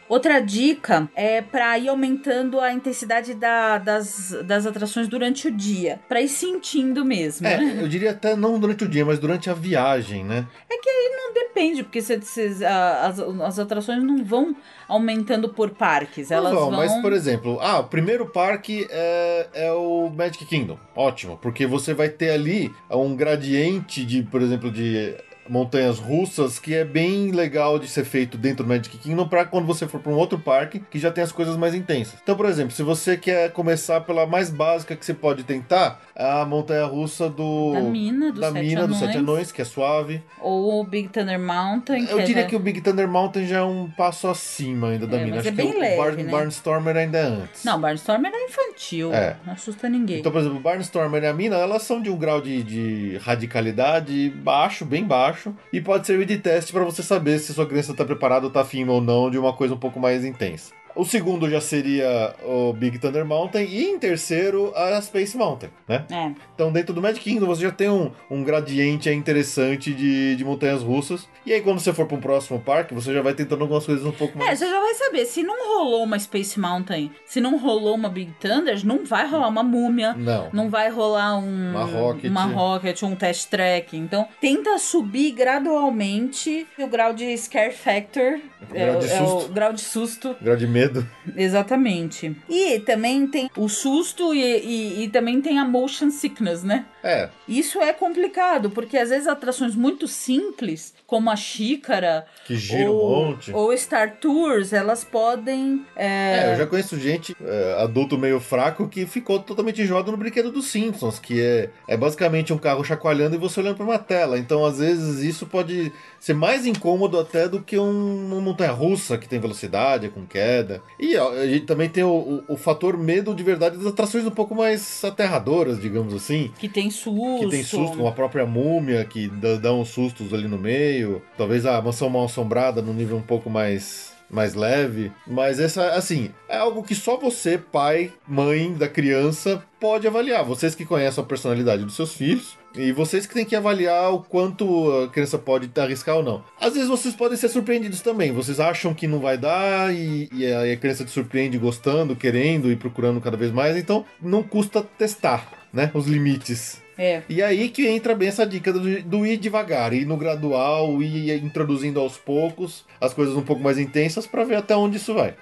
Outra dica é pra ir aumentando a intensidade da- das, das atrações durante o dia. Pra ir sentindo mesmo. É, né? eu diria até não durante o dia, mas durante a viagem, né? É que aí não depende, porque cê- cês- a- as, as atrações não vão aumentando por parques. Elas Não, vão. Mas, por exemplo, ah, o primeiro parque é, é o Magic Kingdom. Ótimo, porque você vai ter ali um gradiente de, por exemplo, de montanhas russas que é bem legal de ser feito dentro do Magic Kingdom para quando você for para um outro parque que já tem as coisas mais intensas. Então, por exemplo, se você quer começar pela mais básica que você pode tentar, a montanha russa do Da mina, dos da Sete mina dos Anões. Sete Anões, que é suave. Ou o Big Thunder Mountain. Eu é diria da- que o Big Thunder Mountain já é um passo acima ainda da É, mina. Acho é bem que o leve, Barn, né? Barnstormer ainda é antes. Não, Barnstormer é infantil. É. Não assusta ninguém. Então, por exemplo, o Barnstormer e a Mina, elas são de um grau de, de radicalidade baixo, bem baixo, e pode servir de teste para você saber se sua criança está preparada ou está afim ou não de uma coisa um pouco mais intensa. O segundo já seria o Big Thunder Mountain. E em terceiro, a Space Mountain, né? É. Então, dentro do Magic Kingdom, você já tem um, um gradiente interessante de, de montanhas russas. E aí, quando você for para um próximo parque, você já vai tentando algumas coisas um pouco É, mais. você já vai saber. Se não rolou uma Space Mountain, se não rolou uma Big Thunder, não vai rolar uma múmia. Não. Não vai rolar um, Uma Rocket. uma Rocket, um Test Track. Então, tenta subir gradualmente o grau de Scare Factor. O grau de é, o susto. grau de susto. Grau de medo. Exatamente. E também tem o susto e, e- e também tem a motion sickness, né? É, Isso é complicado, porque às vezes atrações muito simples, como a xícara que gira ou, um monte. ou Star Tours, elas podem. É, é, eu já conheço gente, é, adulto meio fraco, que ficou totalmente enjoado no brinquedo dos Simpsons, que é, é basicamente um carro chacoalhando e você olhando pra uma tela. Então, às vezes, isso pode ser mais incômodo até do que um, uma montanha russa que tem velocidade, com queda. E a gente também tem o, o, o fator medo de verdade das atrações um pouco mais aterradoras, digamos assim. que tem susto. Que tem susto, como a própria múmia, que dá, dá uns sustos ali no meio. Talvez a mansão mal assombrada num nível um pouco mais. Mais leve, mas essa, assim, é algo que só você, pai, mãe da criança, pode avaliar. Vocês que conhecem a personalidade dos seus filhos e vocês que têm que avaliar o quanto a criança pode arriscar ou não. Às vezes vocês podem ser surpreendidos também. Vocês acham que não vai dar e, e a, e a criança te surpreende gostando, querendo e procurando cada vez mais. Então não custa testar, né? Os limites. É. E aí que entra bem essa dica do, do ir devagar, ir no gradual, ir introduzindo aos poucos as coisas um pouco mais intensas para ver até onde isso vai.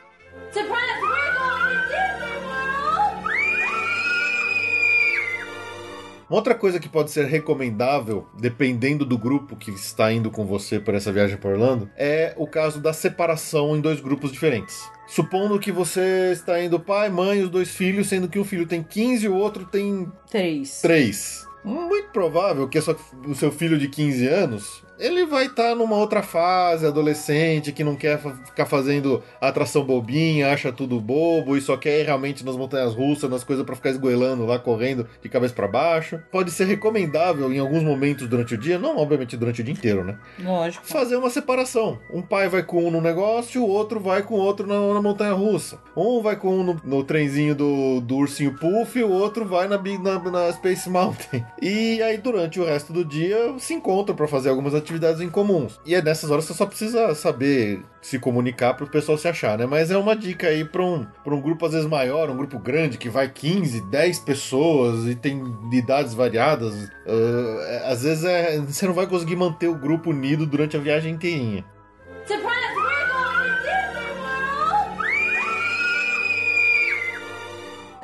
Surprise! Outra coisa que pode ser recomendável, dependendo do grupo que está indo com você por essa viagem para Orlando, é o caso da separação em dois grupos diferentes. Supondo que você está indo pai, mãe, os dois filhos, sendo que um filho tem 15 e o outro tem Três. 3. Muito provável que o seu filho de 15 anos ele vai estar numa outra fase, adolescente, que não quer ficar fazendo atração bobinha, acha tudo bobo e só quer ir realmente nas montanhas russas, nas coisas pra ficar esgoelando lá, correndo de cabeça pra baixo. Pode ser recomendável em alguns momentos durante o dia, não obviamente durante o dia inteiro, né? Lógico. Fazer uma separação. Um pai vai com um no negócio, o outro vai com o outro na, na montanha russa. Um vai com um no, no trenzinho do, do ursinho Puff, o outro vai na, na, na Space Mountain. E aí, durante o resto do dia, se encontram pra fazer algumas atividades em comuns. E é nessas horas que você só precisa saber se comunicar pro pessoal se achar, né? Mas é uma dica aí pra um, um grupo às vezes maior, um grupo grande, que vai 15, 10 pessoas e tem de idades variadas. Ah, às vezes é, você não vai conseguir manter o grupo unido durante a viagem inteirinha. Surprise!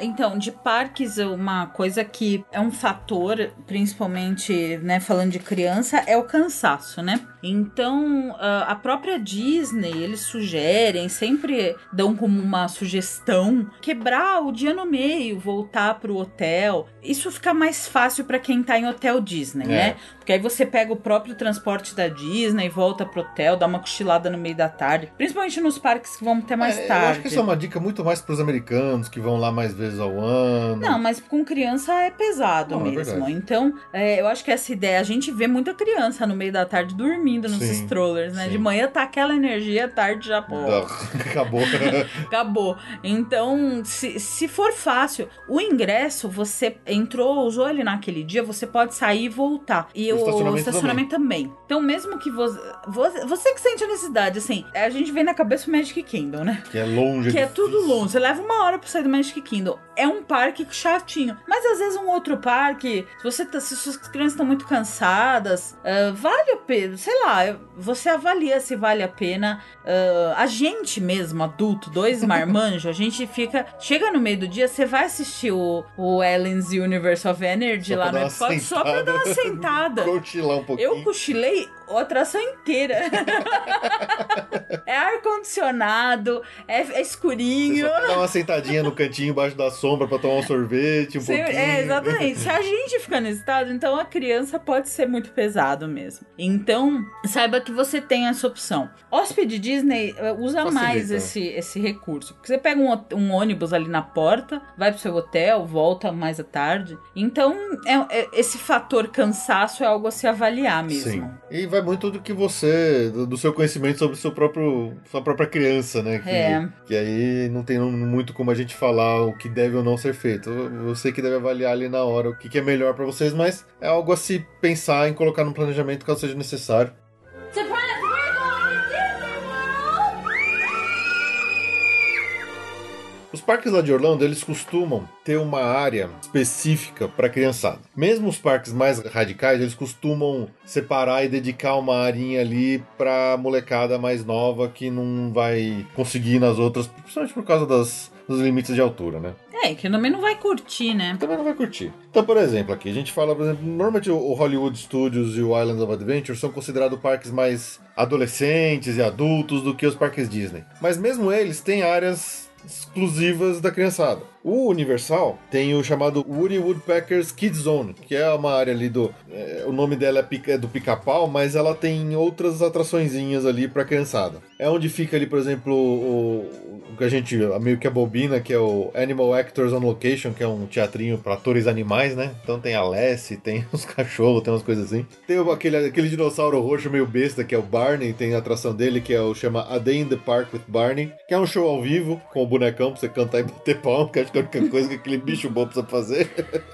Então, de parques, uma coisa que é um fator, principalmente, né, falando de criança, é o cansaço, né? Então, ah, a própria Disney, eles sugerem, sempre dão como uma sugestão, quebrar o dia no meio, voltar pro hotel. Isso fica mais fácil para quem tá em hotel Disney, É. né? Porque aí você pega o próprio transporte da Disney, volta pro hotel, dá uma cochilada no meio da tarde. Principalmente nos parques que vão ter mais É, tarde. Eu acho que essa é uma dica muito mais pros americanos, que vão lá mais vezes ao ano. Não, mas com criança é pesado Não, é mesmo. então, é, eu acho que essa ideia, a gente vê muita criança no meio da tarde dormindo nos Sim, strollers, né? sim. De manhã tá aquela energia, tarde já, pô, Acabou. acabou. Então, se, se for fácil, o ingresso, você entrou, usou ele naquele dia, você pode sair e voltar. E O o estacionamento estacionamento, também. Então, mesmo que você, você. Você que sente a necessidade, assim, a gente vem na cabeça o Magic Kingdom, né? que é longe. Que é difícil. tudo longe. Você leva uma hora pra sair do Magic Kingdom. É um parque chatinho. Mas às vezes um outro parque, se você tá, se suas crianças estão muito cansadas, ah, vale a pena. Sei lá, você avalia se vale a pena. Ah, a gente mesmo, adulto, dois marmanjos, a gente fica. Chega no meio do dia, você vai assistir o, o Ellen's Universe of Energy Só lá no Epcot só pra dar uma sentada. sentada. Cochilar um pouquinho. Eu cochilei a atração inteira. é ar-condicionado, é, é escurinho. dar uma sentadinha no cantinho embaixo da sombra pra tomar um sorvete, um Sim, pouquinho. é, exatamente. Se a gente ficar nesse estado, então a criança pode ser muito pesado mesmo. Então, saiba que você tem essa opção. Hóspede Disney eh, usa Facilita. mais esse, esse recurso. Porque você pega um, um ônibus ali na porta, vai pro seu hotel, volta mais à tarde. Então, é- é- esse fator cansaço é algo a se avaliar mesmo. Sim. E vai vai muito do que você, do, seu conhecimento sobre seu próprio, sua própria criança, né? Que, É. que aí não tem muito como a gente falar o que deve ou não ser feito. Você que deve avaliar ali na hora o que, que é melhor pra vocês, mas é algo a se pensar em colocar no planejamento caso seja necessário. Os parques lá de Orlando, eles costumam ter uma área específica para criançada. Mesmo os parques mais radicais, eles costumam separar e dedicar uma arinha ali para molecada mais nova que não vai conseguir ir nas outras, principalmente por causa das, dos limites de altura, né? É, que também não vai curtir, né? Também não vai curtir. Então, por exemplo, aqui a gente fala, por exemplo, normalmente o o Hollywood Studios e o Islands of Adventure são considerados parques mais adolescentes e adultos do que os parques Disney. Mas mesmo eles têm áreas exclusivas da criançada. O Universal tem o chamado Woody Woodpeckers Kids Zone, que é uma área ali do. é, o nome dela é, pica- é do pica-pau, mas ela tem outras atraçõezinhas ali pra criançada. É onde fica ali, por exemplo, o, o que a gente meio que abobina, que é o Animal Actors on Location, que é um teatrinho pra atores animais, né? Então tem a Lassie, tem os cachorros, tem umas coisas assim. Tem aquele, aquele dinossauro roxo meio besta, que é o Barney, tem a atração dele, que é o chama A Day in the Park with Barney, que é um show ao vivo, com o bonecão pra você cantar e bater palma, que a única coisa que aquele bicho bom precisa fazer.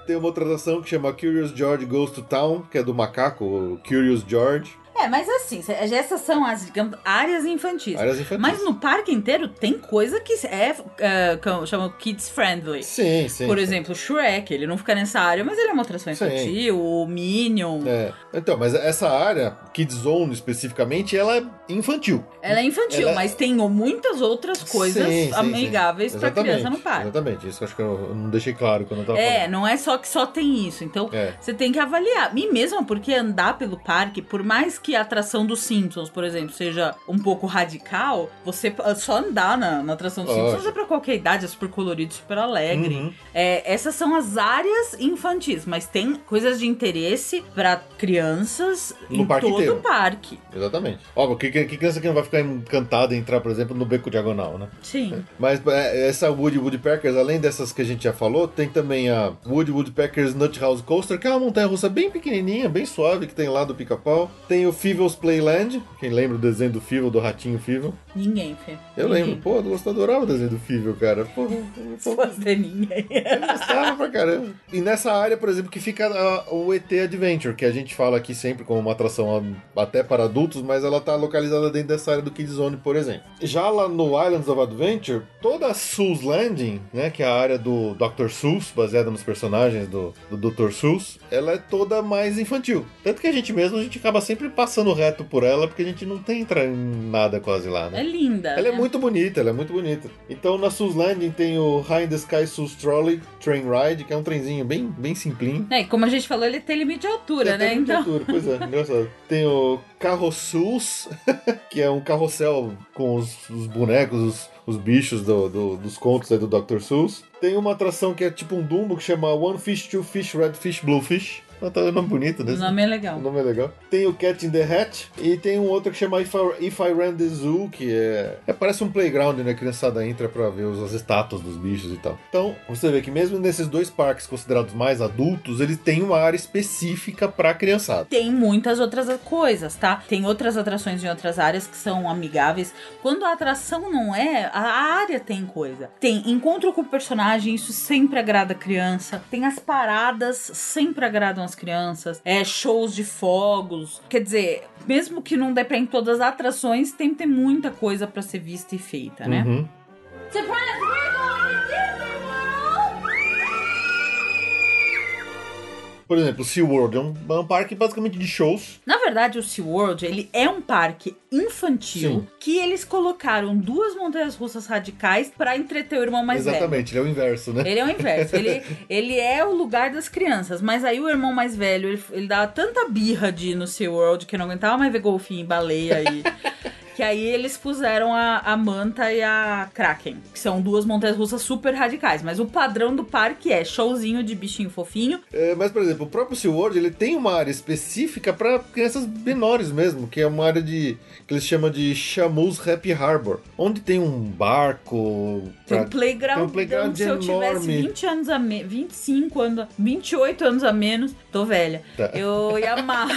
tem uma outra atração que chama Curious George Goes to Town, que é do macaco, Curious George. É, mas assim, essas são as, digamos, áreas infantis. Áreas infantis. Mas no parque inteiro tem coisa que é, é que chama kids friendly. Sim, sim. Por sim. exemplo, Shrek, ele não fica nessa área, mas ele é uma atração Sim. infantil, o Minion. É. Então, mas essa área, Kids Zone especificamente, ela é infantil. Ela é infantil, Ela- mas tem muitas outras coisas Sim, sim, amigáveis sim. pra Exatamente, criança no parque. Exatamente, isso eu acho que eu não deixei claro quando eu tava É, falando. não é só que só tem isso. Então, É. você tem que avaliar. E mesmo porque andar pelo parque, por mais que a atração dos Simpsons, por exemplo, seja um pouco radical, você só andar na, na atração dos. Simpsons é pra qualquer idade, é super colorido, super alegre. Uhum. É, essas são as áreas infantis, mas tem coisas de interesse pra crianças No em parque todo inteiro. o parque. Exatamente. Ó, que, que, que criança que não vai ficar encantada em entrar, por exemplo, no Beco Diagonal, né? Sim. Mas é, essa Woody Woodpeckers, além dessas que a gente já falou, tem também a Woody Woodpeckers Nut House Coaster, que é uma montanha-russa bem pequenininha, bem suave, que tem lá do Pica-Pau. Tem o Fievel's Playland, quem lembra o desenho do Fievel, do ratinho Fievel? Ninguém, Fê. Eu Ninguém. lembro, pô, eu adorava o desenho do Fievel, cara. Pô, Se fosse ninguém. Eu gostava pra caramba. E nessa área, por exemplo, que fica a- o ET Adventure, que a gente fala aqui sempre como uma atração a- até para adultos, mas ela tá localizada dentro dessa área do Kids Zone, por exemplo. Já lá no Islands of Adventure, toda a Seuss Landing, né, que é a área do Dr. Seuss, baseada nos personagens do, do Dr. Seuss, ela é toda mais infantil. Tanto que a gente mesmo, a gente acaba sempre passando reto por ela, porque a gente não tem nada quase lá, né? É linda. Ela é né? muito bonita, ela é muito bonita. Então na Sus Landing tem o High in the Sky Sus Trolley Train Ride, que é um trenzinho bem, bem simplinho. É, e como a gente falou, ele tem limite de altura, É, né? tem muita Então. altura, Pois é, engraçado. Tem o Carro Sus, que é um carrossel com os, os bonecos, os, os bichos do- do- dos contos aí do Dr. Seuss. Tem uma atração que é tipo um Dumbo que chama One Fish, Two Fish, Red Fish, Blue Fish. Tá um nome bonito, né? O nome é legal. O nome é legal. Tem o Cat in the Hat e tem um outro que chama If I, If I Ran the Zoo, que é, é parece um playground, né? A criançada entra pra ver os, as estátuas dos bichos e tal. Então, você vê que mesmo nesses dois parques considerados mais adultos, eles têm uma área específica pra criançada. Tem muitas outras coisas, tá? Tem outras atrações em outras áreas que são amigáveis. Quando a atração não é, a área tem coisa. Tem encontro com o personagem, isso sempre agrada a criança. Tem as paradas, sempre agradam as crianças. É shows de fogos. Quer dizer, mesmo que não dê pra ir em todas as atrações, tem que ter muita coisa pra ser vista e feita, né? Uhum. Surprise! We're going to Por exemplo, o SeaWorld é um, é um parque basicamente de shows. Na verdade, o SeaWorld, ele é um parque infantil Sim. que eles colocaram duas montanhas russas radicais pra entreter o irmão mais velho. Exatamente, ele é o inverso, né? Ele é o inverso. Ele, ele é o lugar das crianças. Mas aí o irmão mais velho, ele, ele dá tanta birra de ir no SeaWorld que não aguentava mais ver golfinho e baleia e. Que aí eles puseram a, a Manta e a Kraken, que são duas montanhas russas super radicais. Mas o padrão do parque é showzinho de bichinho fofinho. É, mas, por exemplo, o próprio SeaWorld, ele tem uma área específica para crianças menores mesmo, que é uma área de que eles chamam de Shamus Happy Harbor, onde tem um barco Tem pra- um playground, tem um playground se eu tivesse enorme. 20 anos a menos, 25 anos, 28 anos a menos, tô velha. Tá. Eu ia amar.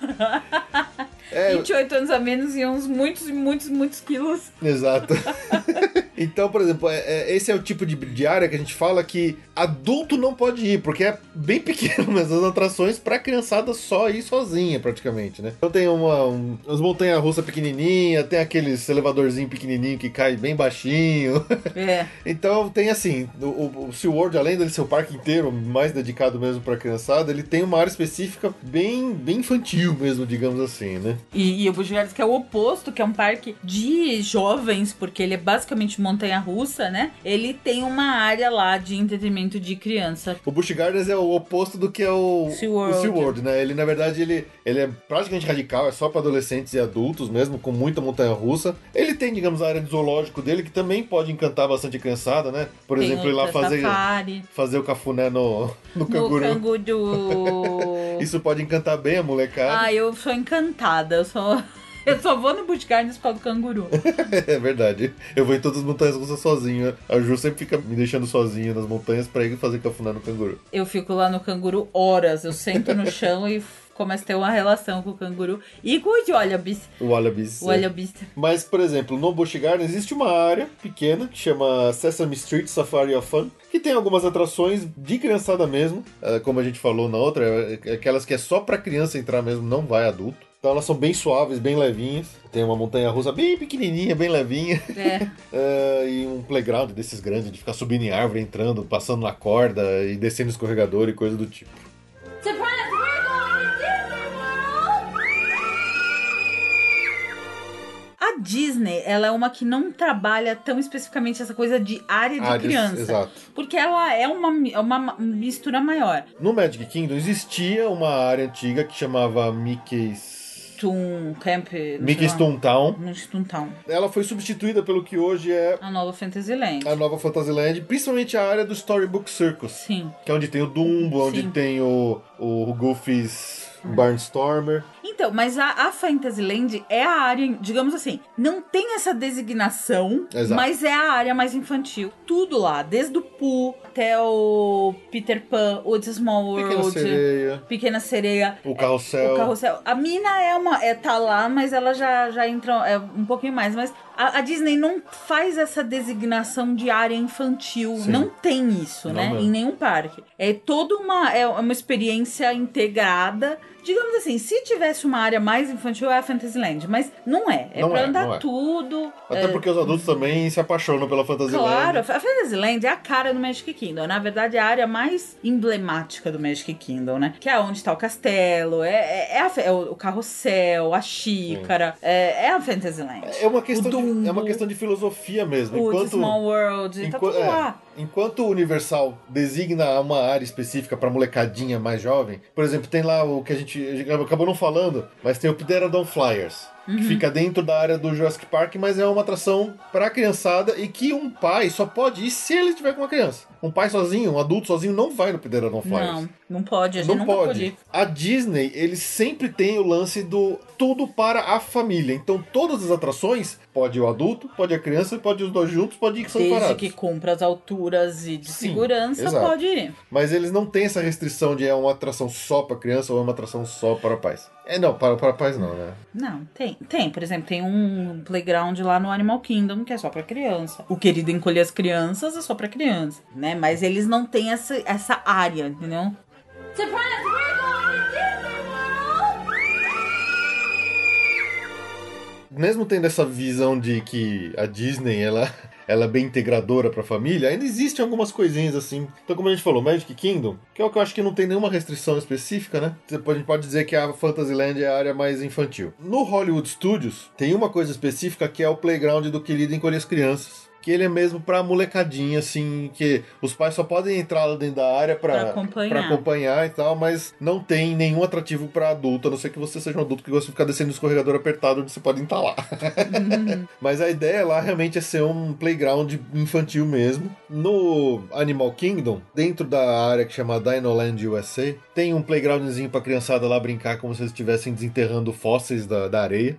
É, 28 anos a menos e uns muitos, muitos, muitos quilos. Exato. então, por exemplo, é- é- esse é o tipo de, de área que a gente fala que adulto não pode ir, porque é bem pequeno mesmo as atrações pra criançada só ir sozinha, praticamente, né? Então tem uma, um, umas montanhas-russas pequenininha, tem aqueles elevadorzinho pequenininho que cai bem baixinho. É. Então tem assim, o, o, SeaWorld, além dele ser o parque inteiro, mais dedicado mesmo pra criançada, ele tem uma área específica bem, bem infantil mesmo, digamos assim, né? E, e o Busch Gardens, que é o oposto, que é um parque de jovens, porque ele é basicamente montanha-russa, né? Ele tem uma área lá de entretenimento de criança. O Busch Gardens é o oposto do que é o SeaWorld. o SeaWorld, né? Ele, na verdade, ele, ele é praticamente radical, é só pra adolescentes e adultos mesmo, com muita montanha-russa. Ele tem, digamos, a área de zoológico dele, que também pode encantar bastante a criançada, né? Por Tem exemplo, ir lá fazer, safari, fazer o cafuné no, no no canguru. canguru. Isso pode encantar bem a molecada. Ah, eu sou encantada. Eu só, eu só vou no Busch Gardens por causa do canguru. É verdade. Eu vou em todas as montanhas russas sozinho. A Ju sempre fica me deixando sozinho nas montanhas pra ir fazer cafuné no canguru. Eu fico lá no canguru horas. Eu sento no chão e começo a ter uma relação com o canguru. E com o Wallabies. O Wallabies. O Wallabies. Mas, por exemplo, no Busch Garden existe uma área pequena que chama Sesame Street Safari of Fun, que tem algumas atrações de criançada mesmo, eh, como a gente falou na outra, é aquelas que é só pra criança entrar mesmo, não vai adulto. Então elas são bem suaves, bem levinhas. Tem uma montanha russa bem pequenininha, bem levinha. É. Eh, e um playground desses grandes, de ficar subindo em árvore, entrando, passando na corda e descendo escorregador e coisa do tipo. Surprise! A Disney, ela é uma que não trabalha tão especificamente essa coisa de área de Áreas, criança. Exato. Porque ela é uma, é uma mistura maior. No Magic Kingdom existia uma área antiga que chamava Mickey's. Toon Camp. Mickey's lá. Toontown. Mickey's Toontown. Ela foi substituída pelo que hoje é A nova Fantasyland. a nova Fantasyland, principalmente a área do Storybook Circus, Sim. que é onde tem o Dumbo, onde Sim. tem o, o Goofy's Barnstormer. Então, mas a, a Fantasyland é a área, digamos assim, não tem essa designação, Exato. mas é a área mais infantil. Tudo lá, desde o Pooh até o Peter Pan, o The Small Pequena World, Sereia, Pequena Sereia. o Carrossel. O carrossel. A Mina é uma. É, tá lá, mas ela já, já entra é, um pouquinho mais. Mas a, a Disney não faz essa designação de área infantil. Sim. Não tem isso, Não né? mesmo. Em nenhum parque. É toda uma. É uma experiência integrada. Digamos assim, se tivesse uma área mais infantil, é a Fantasyland. Mas não é. É Não pra é, andar é. tudo. Até é, porque os adultos também se apaixonam pela Fantasyland. Claro, a Fantasyland é a cara do Magic Kingdom. Na verdade, é a área mais emblemática do Magic Kingdom, né? Que é onde tá o castelo, é, é, é a é o carrossel, a xícara, é, é a Fantasyland. É uma questão, O de, é uma Dumbo, questão de filosofia mesmo. O Enquanto, Small World, tá enqu- tudo lá. Enquanto o Universal designa uma área específica pra molecadinha mais jovem, por exemplo, tem lá o que a gente, a gente acabou não falando, mas tem o Pterodon Flyers. Uhum. Que fica dentro da área do Jurassic Park, mas é uma atração pra criançada e que um pai só pode ir se ele estiver com uma criança. Um pai sozinho, um adulto sozinho, não vai no Pterodon Flyers. Não, não pode, a gente Não pode. A Disney, eles sempre tem o lance do tudo para a família. Então, todas as atrações, pode ir o adulto, pode ir a criança, pode ir os dois juntos, pode ir que são Desde separados. que cumpra as alturas e de Sim, segurança, exato. pode ir. Mas eles não têm essa restrição de é uma atração só para criança ou é uma atração só para pais. É, não, para, para pais não, né? Não, tem. Tem, por exemplo, tem um playground lá no Animal Kingdom que é só pra criança. O querido encolher as crianças é só pra criança, né? Mas eles não têm essa, essa área, entendeu? Surprise! Mesmo tendo essa visão de que a Disney, ela... Ela é bem integradora pra família, ainda existem algumas coisinhas assim. Então, como a gente falou, Magic Kingdom, que é o que eu acho que não tem nenhuma restrição específica, né? A gente pode dizer que a Fantasyland é a área mais infantil. No Hollywood Studios, tem uma coisa específica que é o playground do Querido Encolher as Crianças. Que ele é mesmo pra molecadinha, assim, que os pais só podem entrar lá dentro da área pra, Pra acompanhar. pra acompanhar e tal, mas não tem nenhum atrativo pra adulto, a não ser que você seja um adulto que gosta de ficar descendo o escorregador apertado onde você pode entalar. Mas a ideia lá realmente é ser um playground infantil mesmo. No Animal Kingdom, dentro da área que chama Dinoland USA, tem um playgroundzinho pra criançada lá brincar como se eles estivessem desenterrando fósseis da, da areia.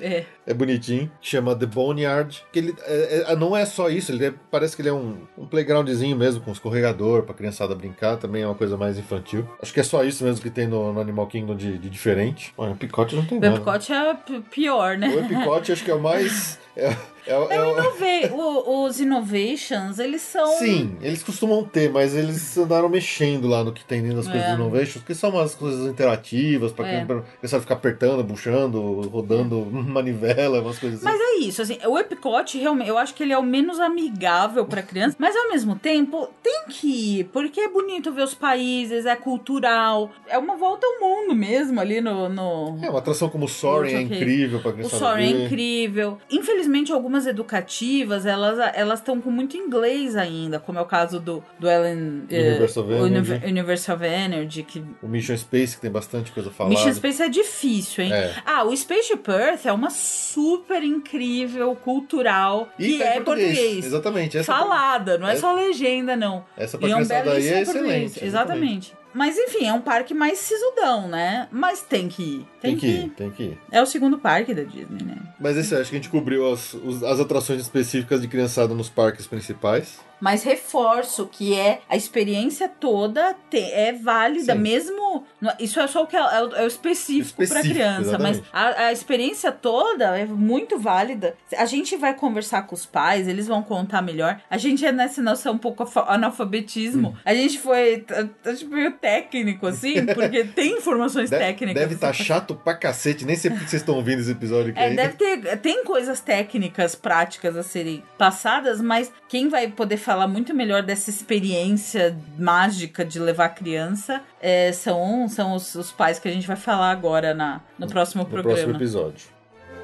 É. É bonitinho. Chama The Boneyard. Que ele é- é- não é só isso, ele é- parece que ele é um, um playgroundzinho mesmo, com escorregador pra criançada brincar, também é uma coisa mais infantil. Acho que é só isso mesmo que tem no, no Animal Kingdom de, de diferente. Olha, o Picote não tem O nada. Epcot é p- pior, né? O Epicote acho que é o mais. É, é, é, Eu o- inovei. O- os innovations, eles são. Sim, eles costumam ter, mas eles andaram mexendo lá no que tem dentro das coisas É. do Innovations, que são umas coisas interativas, pra É. quem pra criança ficar apertando, puxando, rodando manivela, umas coisas assim. Mas é isso, assim, o Epcot realmente, eu acho que ele é o menos amigável pra criança, mas ao mesmo tempo tem que ir, porque é bonito ver os países, é cultural, é uma volta ao mundo mesmo ali no. no... É, uma atração como o Soaring é incrível pra O criança Soaring é incrível. Infelizmente, algumas educativas, elas elas estão com muito inglês ainda, como é o caso do, do Ellen... eh, Universe of Univer- Energy. Que O Mission Space, que tem bastante coisa falada. Mission Space é difícil, hein? É. Ah, o Spaceship Earth é uma super incrível, cultural, E que em é português. Exatamente. Essa Falada, não é É- só legenda, não. Essa pra E é um criançada aí é português. excelente. Exatamente. Mas enfim, é um parque mais sisudão, né? Mas tem que ir. Tem, que ir, tem que ir. É o segundo parque da Disney, né? Mas esse acho que a gente cobriu as, as atrações específicas de criançada nos parques principais. Mas reforço que é a experiência toda te- é válida, Sim. mesmo. Isso é só o que é, é o, é o específico, para criança, mas exatamente. a, a experiência toda é muito válida. A gente vai conversar com os pais, eles vão contar melhor. A gente é nessa noção um pouco alfa- analfabetismo. Hum. A gente foi tá- tá, tipo, meio técnico, assim, porque tem informações De- técnicas. Deve estar chato pra cacete, nem sei porque vocês estão ouvindo esse episódio aqui É, ainda. deve ter. Tem coisas técnicas, práticas a serem passadas, mas quem vai poder falar muito melhor dessa experiência mágica de levar a criança é, são, são os, os pais que a gente vai falar agora na, no próximo No programa. próximo episódio.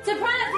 Surprise!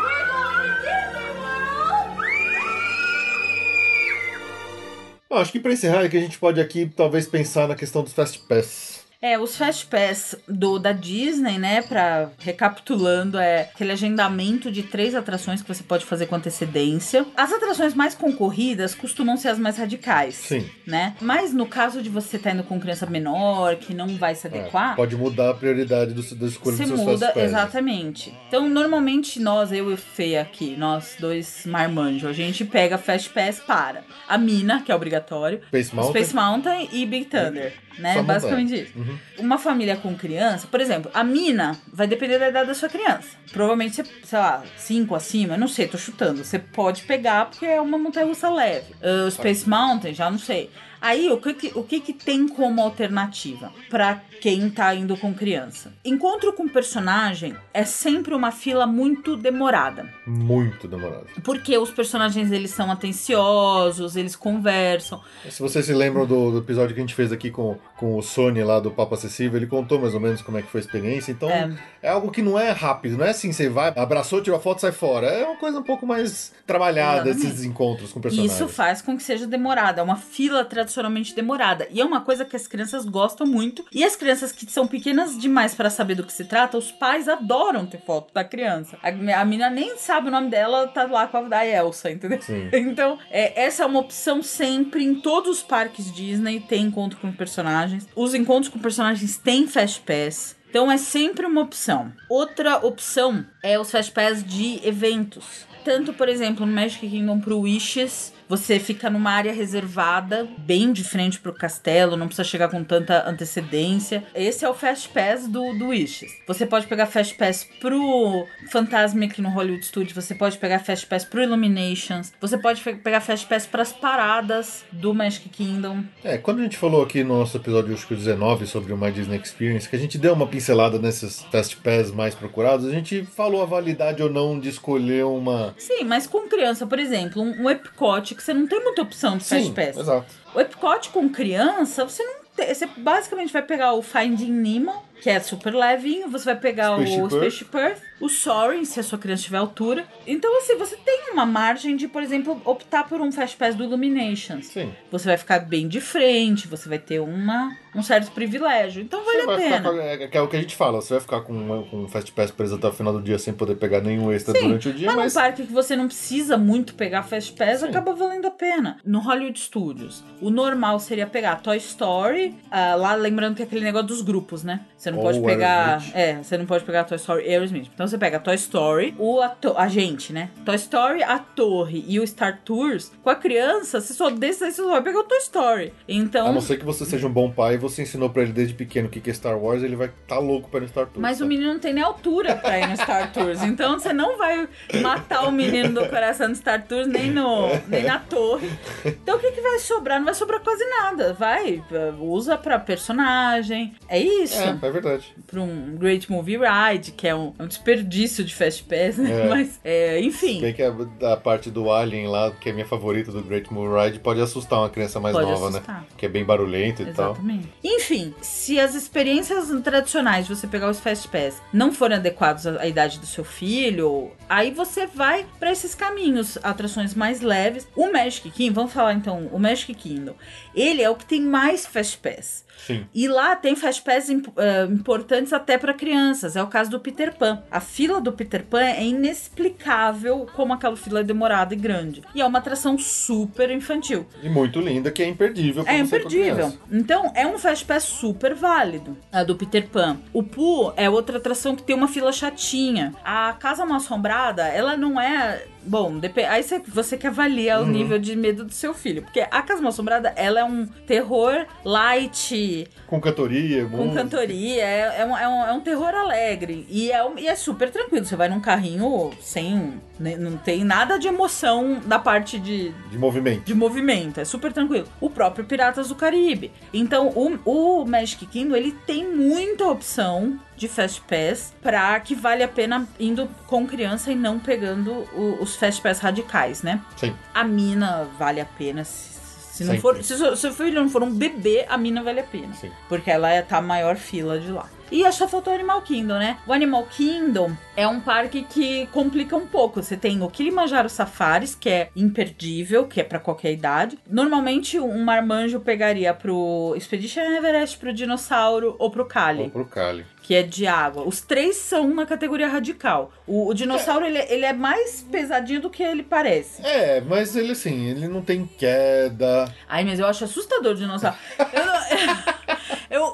Bom, acho que pra encerrar é que a gente pode aqui talvez pensar na questão dos Fast Pass. É, os Fast Pass do, da Disney, né, pra, recapitulando, é aquele agendamento de três atrações que você pode fazer com antecedência. As atrações mais concorridas costumam ser as mais radicais. Sim. Né? Mas no caso de você estar indo com criança menor, que não vai se É, adequar, pode mudar a prioridade do, da escolha você dos seus muda, Fast Pass. exatamente. Então, normalmente, nós, eu e o Fê aqui, nós dois marmanjos, a gente pega Fast Pass para a Mina, que é obrigatório, Space Mountain. Space Mountain e Big Thunder, né? Só Basicamente montanha. isso. Uhum. Uma família com criança, por exemplo, a Mina vai depender da idade da sua criança. Provavelmente, você, sei lá, 5 acima, não sei, tô chutando. Você pode pegar porque é uma montanha-russa leve. Uh, o Space Mountain, já não sei. Aí, o que, que- o que, que tem como alternativa pra quem tá indo com criança? Encontro com personagem é sempre uma fila muito demorada. Muito demorado. Porque os personagens, eles são atenciosos, eles conversam. Se vocês se lembram do, do episódio que a gente fez aqui com, com o Sony lá do Papo Acessível, ele contou mais ou menos como é que foi a experiência. Então, É. é, algo que não é rápido, não é assim, você vai, abraçou, tirou a foto, sai fora. É uma coisa um pouco mais trabalhada, Exatamente. esses encontros com personagens. isso faz com que seja demorada. É uma fila tradicionalmente demorada. E é uma coisa que as crianças gostam muito. E as crianças que são pequenas demais para saber do que se trata, os pais adoram ter foto da criança. A, a menina nem sabe o nome dela, tá lá com a da Elsa, entendeu? Sim. Então, é, essa é uma opção sempre em todos os parques Disney. Tem encontro com personagens. Os encontros com personagens têm Fast Pass. Então é sempre uma opção. Outra opção é os Fast Pass de eventos. Tanto, por exemplo, no Magic Kingdom pro Wishes, você fica numa área reservada, bem de frente pro castelo, não precisa chegar com tanta antecedência. Esse é o Fast Pass do, do Wishes. Você pode pegar Fast Pass pro Fantasmic no Hollywood Studios, você pode pegar Fast Pass pro Illuminations, você pode pe- pegar Fast Pass pras paradas do Magic Kingdom. É, quando a gente falou aqui no nosso episódio acho que o 19 sobre o My Disney Experience, que a gente deu uma pincelada nesses Fast Pass mais procurados, a gente falou a validade ou não de escolher uma. Sim, mas com criança, por exemplo, um, um Epcot que você não tem muita opção de Fast Sim, Pass. exato. O Epcot com criança, você não tem. Você basicamente vai pegar o Finding Nemo, que é super levinho, você vai pegar Spaceship o Earth. Spaceship Earth, o Soaring, se a sua criança tiver altura. Então, assim, você tem uma margem de, por exemplo, optar por um Fast Pass do Illuminations. Sim. Você vai ficar bem de frente, você vai ter uma, um certo privilégio. Então, vale a pena. com, é, que é o que a gente fala, você vai ficar com, uma- com um Fast Pass preso até o final do dia sem poder pegar nenhum extra durante o dia, Mas num mas. parque que você não precisa muito pegar Fast Pass, Sim. acaba valendo a pena. No Hollywood Studios, o normal seria pegar Toy Story, ah, lá lembrando que é aquele negócio dos grupos, né? Você não Ou pode pegar. É, você não pode pegar Toy Story e Aerosmith. Então você pega Toy Story, o a gente, né? Toy Story, a torre e o Star Tours. Com a criança, você só desse aí você só vai pegar o Toy Story. Então. A não ser que você seja um bom pai e você ensinou pra ele desde pequeno o que que é Star Wars, ele vai tá louco pra ir no Star Tours. Mas tá? o menino não tem nem altura pra ir no Star Tours. Então você não vai matar o menino do coração no Star Tours, nem, no, nem na torre. Então o que, que vai sobrar? Não vai sobrar quase nada. Vai, usa pra personagem. É isso. É, é verdade. Pra um Great Movie Ride, que é um, um desperdício de Fast Pass, né? É. Mas, é, enfim. Bem que a, a parte do Alien lá, que é minha favorita do Great Movie Ride, pode assustar uma criança mais Pode nova, assustar. né? Que é bem barulhento e tal. Exatamente. Enfim, se as experiências tradicionais de você pegar os Fast Pass não forem adequados à à idade do seu filho, aí você vai pra esses caminhos, atrações mais leves. O Magic Kingdom, vamos falar então, o Magic Kingdom, ele é o que tem mais Fast Pass. Sim. E lá tem Fast Pass imp- importantes até para crianças. É o caso do Peter Pan. A fila do Peter Pan é inexplicável como aquela fila é demorada e grande. E é uma atração super infantil. E muito linda, que é imperdível É imperdível. Então, é um Fast Pass super válido. A do Peter Pan. O Pooh é outra atração que tem uma fila chatinha. A Casa Mal Assombrada, ela não é... Bom, aí você, você que avalia Uhum. o nível de medo do seu filho. Porque a Casa Mal Assombrada, ela é um terror light, Com cantoria, com música. cantoria, é, é um, é, um, é um terror alegre. E é, um- e é super tranquilo. Você vai num carrinho sem... né, Não tem nada de emoção da parte de, De movimento. de movimento, é super tranquilo. O próprio Piratas do Caribe. Então, o, o Magic Kingdom, ele tem muita opção de Fast Pass pra que vale a pena indo com criança e não pegando o- os Fast Pass radicais, né? Sim. A mina vale a pena se, não Sempre. for, se o seu filho não for um bebê, a mina vale a pena. Sim. Porque ela é, tá a maior fila de lá. E acho que só faltou o Animal Kingdom, né? O Animal Kingdom é um parque que complica um pouco. Você tem o Kilimanjaro Safaris, que é imperdível, que é pra qualquer idade. Normalmente, um marmanjo pegaria pro Expedition Everest, pro Dinossauro ou pro Cali Vamos pro Cali. que é de água. Os três são na categoria radical. O, o dinossauro, ele, ele é mais pesadinho do que ele parece. É, mas ele assim, ele não tem queda. Ai, mas eu acho assustador o dinossauro. Eu não-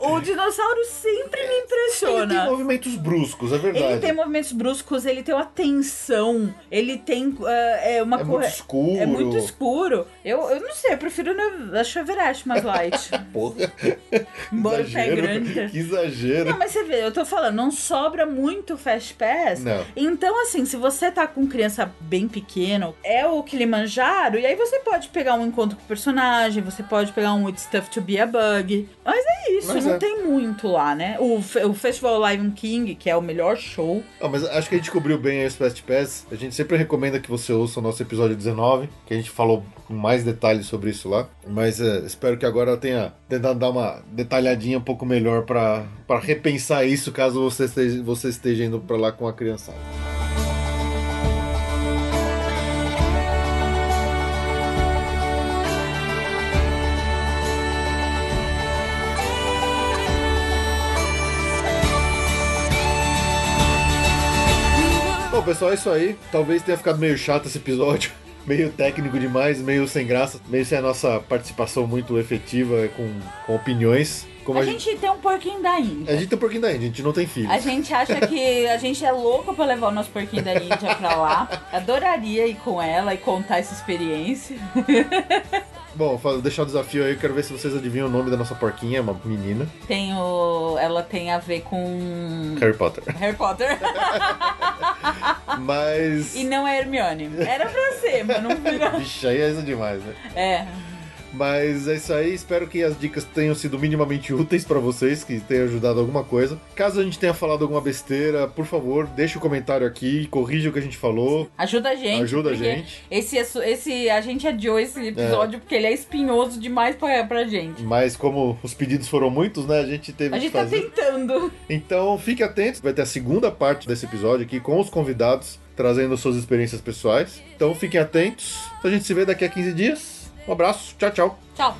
o dinossauro sempre me Ele tem impressiona. movimentos bruscos, é verdade. Ele tem movimentos bruscos, ele tem uma tensão, ele tem é, é uma É corre- muito escuro. É muito escuro. Eu, eu não sei, eu prefiro no, o Everest mais light. Porra. Embora o pé exagero. grande. Que exagero. Não, mas você vê, eu tô falando, não sobra muito Fast Pass. Não. Então, assim, se você tá com criança bem pequeno, é o Kilimanjaro, e aí você pode pegar um encontro com o personagem, você pode pegar um It's Tough to Be a Bug. Mas é isso, Mas não é. tem muito lá, né? O, o Festival Lion King, que é o melhor show. Ah, mas acho que a gente cobriu bem os Fast Pass. A gente sempre recomenda que você ouça o nosso episódio 19, que a gente falou com mais detalhes sobre isso lá. Mas é, espero que agora eu tenha tentado dar uma detalhadinha um pouco melhor pra repensar isso caso você esteja, você esteja indo pra lá com a criançada. Bom, pessoal, é isso aí. Talvez tenha ficado meio chato esse episódio. Meio técnico demais, meio sem graça, meio sem a nossa participação muito efetiva com, com opiniões. Como a, gente tem um porquinho da Índia. a gente tem um pouquinho da Índia, a gente não tem filho. A gente acha que a gente é louco pra levar o nosso porquinho da Índia pra lá. Adoraria ir com ela e contar essa experiência. Bom, vou deixar o desafio aí, quero ver se vocês adivinham o nome da nossa porquinha, é uma menina. Tem o... Ela tem a ver com... Harry Potter. Harry Potter. Mas. e não é Hermione. Era pra ser, mas não virou. Vixe, aí é isso demais, né? É. Mas é isso aí, espero que as dicas tenham sido minimamente úteis pra vocês, que tenham ajudado alguma coisa. Caso a gente tenha falado alguma besteira, por favor, deixe o comentário aqui, corrija o que a gente falou. Ajuda a gente. Ajuda a gente. Esse, é esse, a gente adiou esse episódio porque ele é espinhoso demais pra, pra gente. Mas como os pedidos foram muitos, né, a gente teve A que gente tá fazer. tentando. Então fique atento, vai ter a segunda parte desse episódio aqui com os convidados, trazendo suas experiências pessoais. Então fiquem atentos. A gente se vê daqui a 15 dias. Um abraço, tchau, tchau. Tchau.